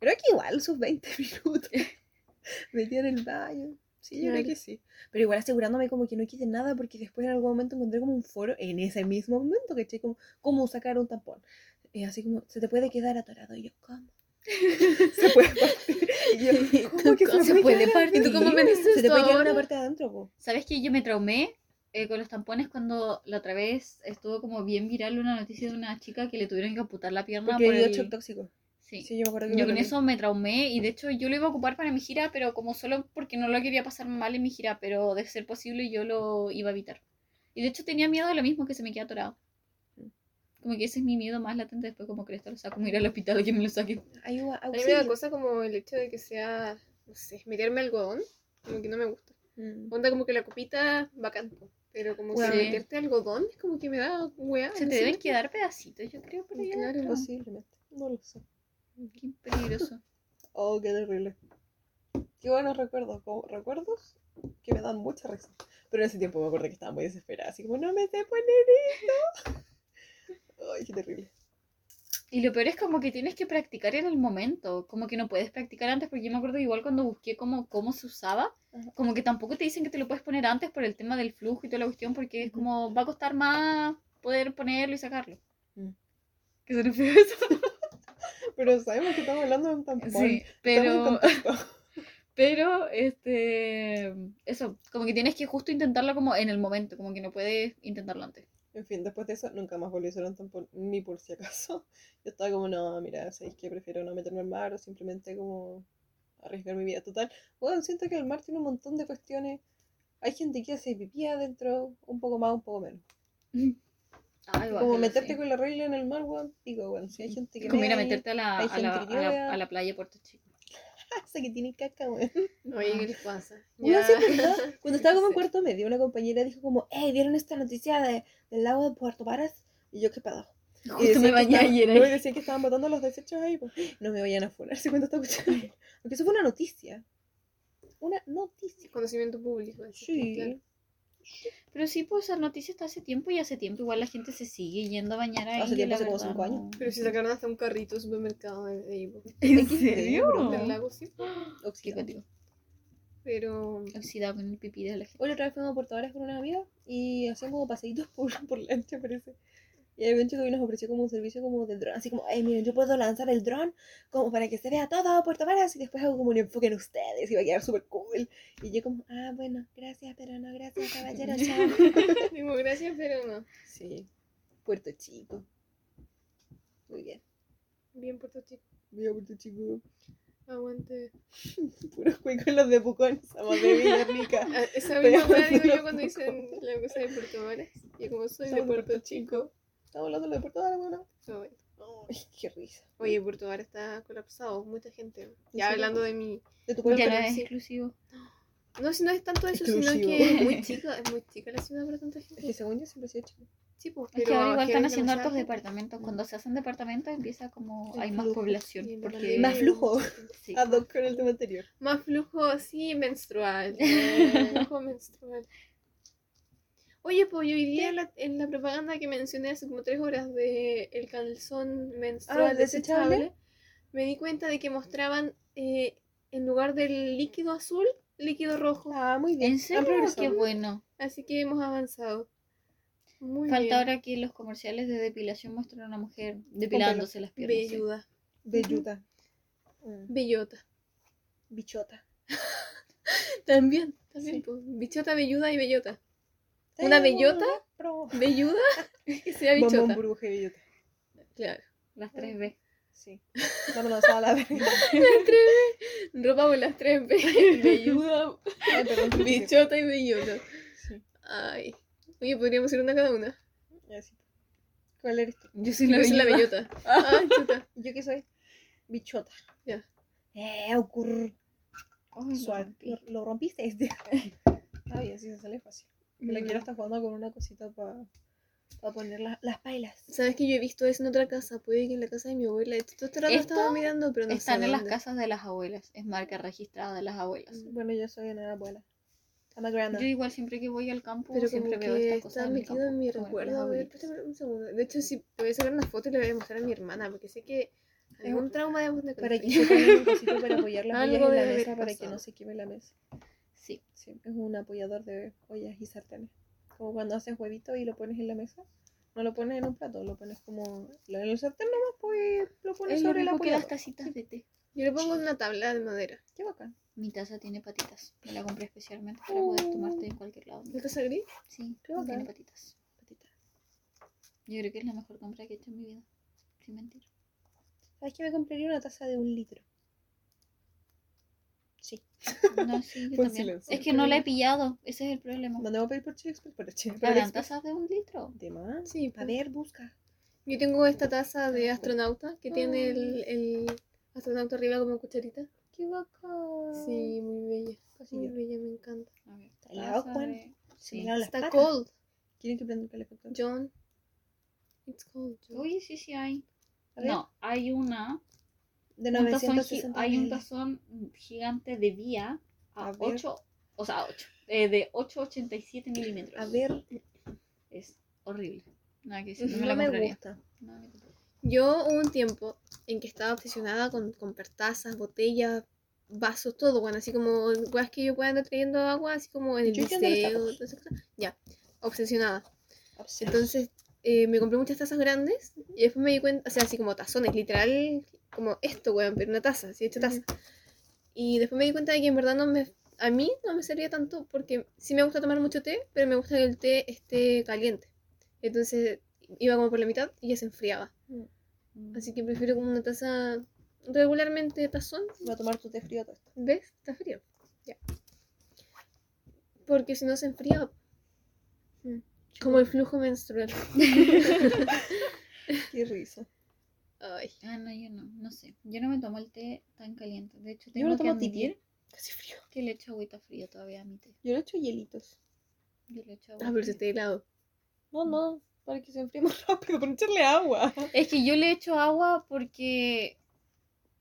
S1: Creo que igual sus 20 minutos. Metí en el baño. Sí, yo creo
S3: Claro.
S1: que sí. Pero igual asegurándome como que no quite nada porque después en algún momento encontré como un foro en ese mismo momento, que Como, cómo sacar un tampón. Y así como, se te puede quedar atorado. Y yo, ¿cómo? se puede partir. Y yo, ¿cómo que
S2: Se puede
S1: quedar
S2: partir.
S3: ¿Y tú cómo me dices
S1: Se te puede quedar una parte de adentro, po.
S2: ¿Sabes que yo me traumé eh, con los tampones cuando la otra vez estuvo como bien viral una noticia de una chica que le tuvieron que amputar la pierna
S1: Porque
S2: por el...
S1: tóxico.
S2: Sí.
S1: Sí, yo me
S2: Yo con eso me traumé y de hecho yo lo iba a ocupar para mi gira, pero como solo porque no lo quería pasar mal en mi gira, pero de ser posible yo lo iba a evitar. Y de hecho tenía miedo de lo mismo que se me queda atorado. Como que ese es mi miedo más latente después como que esto lo saco, como ir al hospital y que me lo saquen.
S1: Ayuda,
S3: A mí me
S1: auxilio.
S3: da cosa como el hecho de que sea, no sé, meterme algodón, como que no me gusta.
S1: Mm.
S3: Onda como que la copita, bacán, pero como
S1: Bueno.
S3: que
S2: Sí.
S3: meterte algodón es como que me da weá.
S2: Se te deben quedar pedacitos, yo creo, por allá.
S3: Claro.
S1: Posiblemente. No lo sé.
S2: Qué peligroso.
S1: Oh, qué terrible. Qué buenos recuerdos. Como recuerdos que me dan mucha risa. Pero en ese tiempo me acuerdo que estaba muy desesperada. Así como, no me sé poner esto. Ay, qué terrible.
S2: Y lo peor es como que tienes que practicar en el momento, como que no puedes practicar antes, porque yo me acuerdo igual cuando busqué como cómo se usaba,
S1: Ajá.
S2: como que tampoco te dicen que te lo puedes poner antes por el tema del flujo y toda la cuestión, porque es como va a costar más poder ponerlo y sacarlo.
S1: Mm.
S2: ¿Qué suena feo eso?
S1: Pero sabemos que estamos hablando de un tampón.
S2: Sí, pero, pero, este, eso, como que tienes que justo intentarlo como en el momento, como que no puedes intentarlo antes.
S1: En fin, después de eso, nunca más volví a usar un tampón, ni por si acaso. Yo estaba como, no, mira, ¿sabéis que prefiero no meterme al mar o simplemente como arriesgar mi vida total? Bueno, siento que el mar tiene un montón de cuestiones. Hay gente que hace pipí adentro, un poco más, un poco menos.
S2: Ay,
S1: Como meterte
S2: sí.
S1: con la regla en el mar, weón, pico, weón. Si hay gente que
S2: Como ir a meterte a la, a la,
S1: gente que
S2: a la-
S1: llora.
S2: a la playa de Puerto Chico.
S1: esa que tiene caca, weón.
S3: Oye, ¿qué les pasa? Ya.
S1: sí. Cuando estaba como en cuarto medio, una compañera dijo como, hey, ¿vieron esta noticia de, del lago de Puerto Varas? Y yo, ¿qué pedo? Y
S2: Justo
S1: decían
S2: me bañé ayer
S1: no, y decían que estaban botando los desechos ahí. Pues. No me vayan a funar si cuando estaba escuchando. Porque eso fue una noticia. Una noticia.
S3: Conocimiento público.
S1: Sí.
S3: claro.
S2: Pero sí, pues esa noticia está hace tiempo y hace tiempo igual la gente se sigue yendo a bañar ahí.
S1: Hace tiempo,
S2: la
S1: hace como
S2: verdad,
S1: cinco años.
S2: no.
S3: Pero si sacaron hasta un carrito de supermercado de, po.
S2: ¿En serio?
S3: Del lago, sí.
S1: Oxidado.
S3: Pero
S2: Oxidado con el pipí de la gente.
S1: Hoy otra vez fuimos a Puerto Varas con una amiga y hacíamos como paseitos por, por lancha, parece. Y chico que nos ofreció como un servicio como del dron, así como, ay, miren, yo puedo lanzar el dron como para que se vea todo Puerto Varas y después hago como un enfoque en ustedes y va a quedar súper cool. Y yo como, ah, bueno, gracias, pero no, gracias, caballero, chao.
S3: digo gracias, pero no.
S1: Sí, Puerto Chico. Muy bien.
S3: Bien Puerto Chico.
S1: Mira Puerto Chico.
S3: Aguante.
S1: Puros cuicos los de Pucón, somos de Villarrica.
S3: Esa misma digo yo cuando dicen la cosa de Puerto Varas. Yo como soy de Puerto Chico.
S1: Estamos hablando de Puerto Varas, bueno.
S3: No, bueno.
S1: Ay, qué risa.
S3: Oye, Puerto Varas está colapsado, mucha gente.
S1: ¿En
S3: Ya hablando de mi...
S1: De tu pueblo.
S2: Ya no es
S3: sí.
S2: exclusivo.
S3: No, si no es tanto eso, sino que es muy chica, es muy chica la ciudad para tanta
S1: Es que
S3: gente.
S1: según yo siempre he sido chico.
S3: Sí, pues,
S2: Es que
S3: pero
S2: ahora igual están haciendo hartos
S3: gente.
S2: departamentos. Cuando se hacen departamentos empieza como
S1: El
S2: hay más población.
S3: Sí,
S2: Porque
S1: Más flujo.
S3: gente.
S2: sí.
S1: Ad hoc con el tema anterior.
S3: Más flujo así menstrual. flujo menstrual. Oye, pues yo hoy día en la, en la propaganda que mencioné hace como tres horas de el calzón menstrual
S1: Ah, ¿desechable?
S3: desechable, me di cuenta de que mostraban eh, en lugar del líquido azul, líquido rojo.
S1: Ah, muy bien.
S2: ¿En
S1: Han
S2: serio?
S1: progresado.
S2: Qué bueno.
S3: Así que hemos avanzado. Muy
S2: Falta
S3: bien.
S2: ahora que los comerciales de depilación muestren a una mujer depilándose las piernas. sí.
S3: Velluda.
S1: Belluta. Mm,
S3: Bellota.
S1: Bichota.
S3: También, también.
S1: Sí.
S3: pues, bichota, velluda y bellota. ¿Una bellota?
S1: Pro.
S3: ¿Velluda? que sea
S1: Bombón,
S3: bichota.
S1: burbuja y bellota.
S3: Claro.
S2: Las tres B.
S1: Sí. Vámonos a la.
S3: Ropa con las tres B. Velluda,
S1: Ay, perdón.
S3: bichota y bellota.
S1: Sí.
S3: Ay. Oye, podríamos ir una cada una.
S1: Ya, sí. ¿Cuál eres tú?
S2: Yo soy
S3: Yo
S2: la
S3: soy la
S2: bellota.
S3: Ay, chuta.
S1: ¿Y ¿Yo qué soy? Bichota.
S3: Ya.
S1: Eh, ocurre.
S2: Ay, lo.
S1: Lo, rompiste. este. Está bien, sí se sale fácil. Que la quiero estar jugando con una cosita para poner las, las pailas.
S3: Sabes que yo he visto eso en otra casa. Puede que en la casa de mi abuela. Todo este rato
S2: Esto
S3: estaba mirando, pero no
S2: Están
S3: sé
S2: en las casas de las abuelas. Es marca registrada de las abuelas.
S3: Mm.
S1: Bueno, yo soy una abuela. I'm a grandma.
S2: Yo igual siempre que voy al campo
S3: Pero
S2: siempre veo estas cosas
S3: está
S2: en
S3: metido
S2: campo,
S3: en mi recuerdo. A ver, un segundo. De hecho, si voy a sacar una foto y le voy a mostrar a mi hermana, porque sé que algún trauma de de
S1: Para que se un cosito para apoyar las en la mesa para que no se queme la mesa.
S2: Sí.
S1: Sí, es un apoyador de ollas y sartenes. Como cuando haces huevito y lo pones en la mesa. No lo pones en un plato, lo pones como en el sartén nomás, pues lo pones
S2: Es
S1: sobre
S2: mismo que las tacitas de té.
S3: Yo le pongo en una tabla de madera.
S1: Qué bacán.
S2: Mi taza tiene patitas. Me la compré especialmente para poder tomarte en cualquier lado.
S3: ¿No te gris?
S2: Sí,
S1: Qué bacán.
S2: tiene patitas.
S1: Patita.
S2: Yo creo que es la mejor compra que he hecho en mi vida. Sin mentir.
S1: ¿Sabes que me compraría una taza de un litro? Sí.
S2: No, sí, yo
S1: Fue
S2: también.
S1: silencio.
S2: Es que no la he pillado. Ese es el problema.
S1: Mandamos a pedir por Chile Express, por Chile. por
S2: ¿Habrán
S1: Express.
S2: tazas de un litro?
S1: De más.
S3: Sí,
S1: A ver, busca.
S3: Yo tengo esta taza de astronauta que tiene el, el astronauta arriba como cucharita.
S1: Qué bacán.
S3: Sí, muy bella.
S1: Casi
S3: Muy
S1: yo.
S3: bella, me encanta.
S2: A ver,
S1: Está helado, Juan.
S2: Sí.
S3: Está cold,
S1: ¿Quieren que prenda el calefactor?
S3: John. It's cold, John.
S2: Uy, sí, sí hay. No, hay una.
S1: De
S2: un tazón gi-
S1: 960
S2: hay un tazón gigante de vía a,
S1: A ver.
S2: 8, o sea, 8, eh, de 8,87 milímetros.
S1: A ver,
S2: Es horrible. Nada que decir, no me
S1: no me gusta.
S2: No.
S3: Yo hubo un tiempo en que estaba obsesionada con comprar tazas, botellas, vasos, todo, bueno, así como weas que yo pueda andar trayendo agua, así como en el liceo. Ya, obsesionada.
S1: Obsesión.
S3: Entonces eh, me compré muchas tazas grandes y después me di cuenta, o sea, así como tazones, literal, como esto, weón, pero una taza, así hecha taza. Y después me di cuenta de que en verdad no me, a mí no me servía tanto porque sí me gusta tomar mucho té, pero me gusta que el té esté caliente. Entonces iba como por la mitad y ya se enfriaba. Así que prefiero como una taza regularmente tazón.
S1: Voy a tomar tu té frío todo esto.
S3: ¿Ves? Está frío. Ya. Porque si no se enfría. Mm. Como el flujo menstrual.
S1: Qué risa.
S3: Ay.
S2: Ah, no, yo no, no sé. Yo no me tomo el té tan caliente. De hecho,
S1: Yo
S2: tengo
S1: lo
S2: que
S1: tomo tibio. Casi frío.
S2: que le echo agüita fría todavía a mi té.
S1: Yo le echo hielitos.
S2: Yo le echo agua
S3: Ah, pero si está helado.
S1: No, no. Para que se enfríe más rápido, para echarle agua.
S2: Es que yo le echo agua porque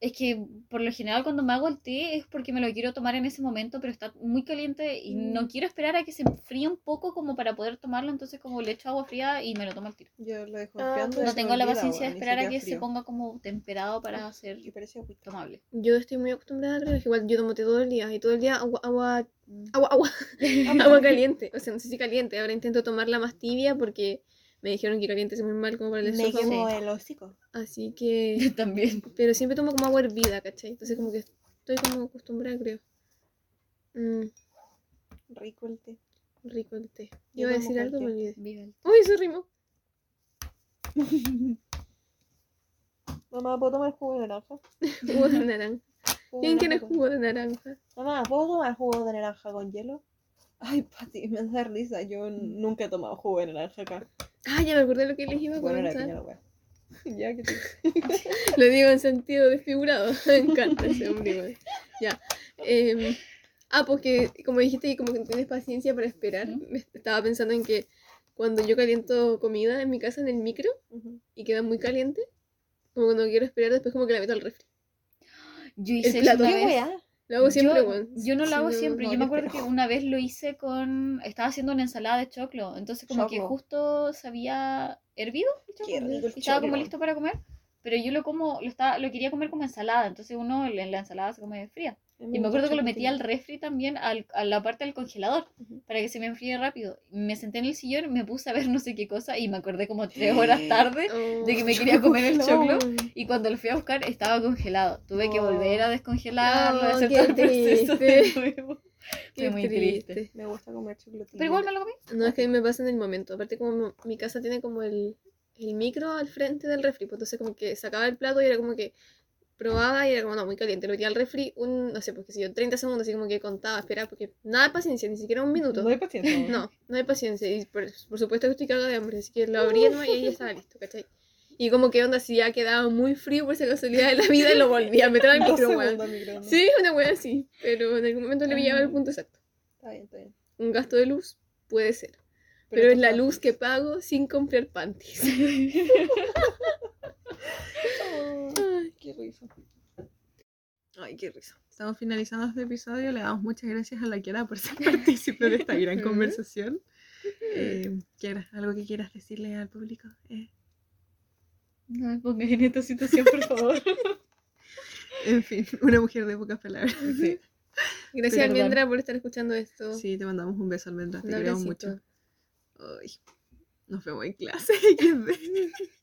S2: es que por lo general cuando me hago el té es porque me lo quiero tomar en ese momento, pero está muy caliente y
S1: Mm.
S2: no quiero esperar a que se enfríe un poco como para poder tomarlo, entonces como le echo agua fría y me lo tomo al tiro.
S1: Yo lo dejo
S3: Ah,
S1: enfriando.
S2: No tengo la paciencia de esperar a que se ponga como temperado para hacer
S1: Y parece agüita.
S2: tomable.
S3: Yo estoy muy acostumbrada, creo. que Igual yo tomo té todo el día. Y todo el día agua, agua,
S2: Mm.
S3: agua, agua, agua caliente. O sea, no sé si caliente. Ahora intento tomarla más tibia porque me dijeron que caliente es muy mal como para el
S1: Me
S3: esófago.
S1: el hocico.
S3: Así que.
S2: También.
S3: Pero siempre tomo como agua hervida, ¿cachai? Entonces como que estoy como acostumbrada, creo. Mm,
S1: Rico el té.
S3: rico el té.
S1: Yo
S3: Iba a
S1: tomo
S3: decir algo, me
S1: cualquier
S3: olvidé.
S2: Viva el
S3: Uy, se rimó.
S1: Mamá, ¿puedo tomar jugo de naranja?
S3: Jugo de naranja.
S1: Jugo de
S3: ¿Quién quiere
S1: naranja con-
S3: jugo de naranja?
S1: Mamá, ¿puedo tomar jugo de naranja con hielo? Ay, Pati, me da risa. Yo n- nunca he tomado jugo de naranja acá.
S3: Ah, ya me acordé lo que les iba a
S1: Bueno, piña la. Ya que te...
S3: Lo digo en sentido desfigurado. Me encanta ese igual. Ya. Em, ah, pues que como dijiste, como que no tienes paciencia para esperar. Estaba pensando en que cuando yo caliento comida en mi casa en el micro y queda muy caliente, como cuando quiero esperar, después como que la meto al refri.
S2: Yo hice eso
S3: plato.
S2: una
S1: ¿Qué
S2: vez.
S3: Lo hago siempre,
S2: yo,
S3: weón.
S2: yo no lo hago siempre.
S1: no,
S2: yo
S1: yo
S2: me acuerdo
S1: espero.
S2: que una vez lo hice con. Estaba haciendo una ensalada de choclo. Entonces, como que justo se había hervido el choclo.
S1: Qué rico el
S2: y estaba como listo para comer. Pero yo lo como, lo estaba, lo quería comer como ensalada. Entonces uno en la ensalada se come fría. Y me acuerdo que lo metí al refri también, al- a la parte del congelador, para que se me enfríe rápido. Me senté en el sillón, me puse a ver no sé qué cosa y me acordé como tres horas tarde
S3: Oh,
S2: de que me quería comer el choclo. Y cuando lo fui a buscar estaba congelado. Tuve que volver a descongelarlo,
S3: No,
S2: hacer todo el proceso de
S3: triste.
S2: nuevo.
S3: Qué
S2: Fue muy triste.
S3: triste.
S1: Me gusta comer chocolate.
S2: Pero igual me lo comí.
S3: No, es que a mí me pasa en el momento. Aparte, como mi casa tiene como el, el micro al frente del refri, pues entonces como que sacaba el plato y era como que probaba y era como, no, muy caliente. Lo metía al refri un, no sé, pues qué sé yo, 30 segundos, así como que contaba, esperaba, porque nada de paciencia, ni siquiera un minuto.
S1: No hay paciencia.
S3: No, no hay paciencia. Y por, por supuesto que estoy cagada de hambre, así que lo abría nomás y ahí ya estaba listo, ¿cachai? Y como que onda, si ya quedaba muy frío por esa casualidad de la vida, lo volvía a meter al micro, weón. Sí, una wea así, pero en algún momento le pillaba el punto exacto.
S1: Está bien, está bien.
S3: Un gasto de luz puede ser. Pero, es la luz que pago sin comprar panties.
S1: Ay, qué risa. Ay, qué risa. Estamos finalizando este episodio. Le damos muchas gracias a la Kiara por ser partícipe de esta gran conversación. Eh, Kiara, ¿algo que quieras decirle al público? Eh,
S2: No me pongas en esta situación, por favor.
S1: en fin, una mujer de pocas palabras.
S2: Sí.
S3: Gracias,
S2: Perdón.
S3: Almendra, por estar escuchando esto.
S1: Sí, te mandamos un beso, Almendra. Te queremos mucho. Ay, nos vemos en clase.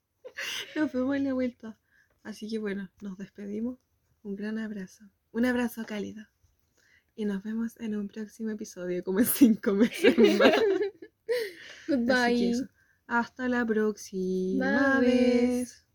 S1: Nos vemos en la vuelta. Así que bueno, nos despedimos. Un gran abrazo. Un abrazo cálido. Y nos vemos en un próximo episodio, como en cinco meses más.
S3: Goodbye.
S1: Hasta la próxima
S3: Bye.
S1: vez.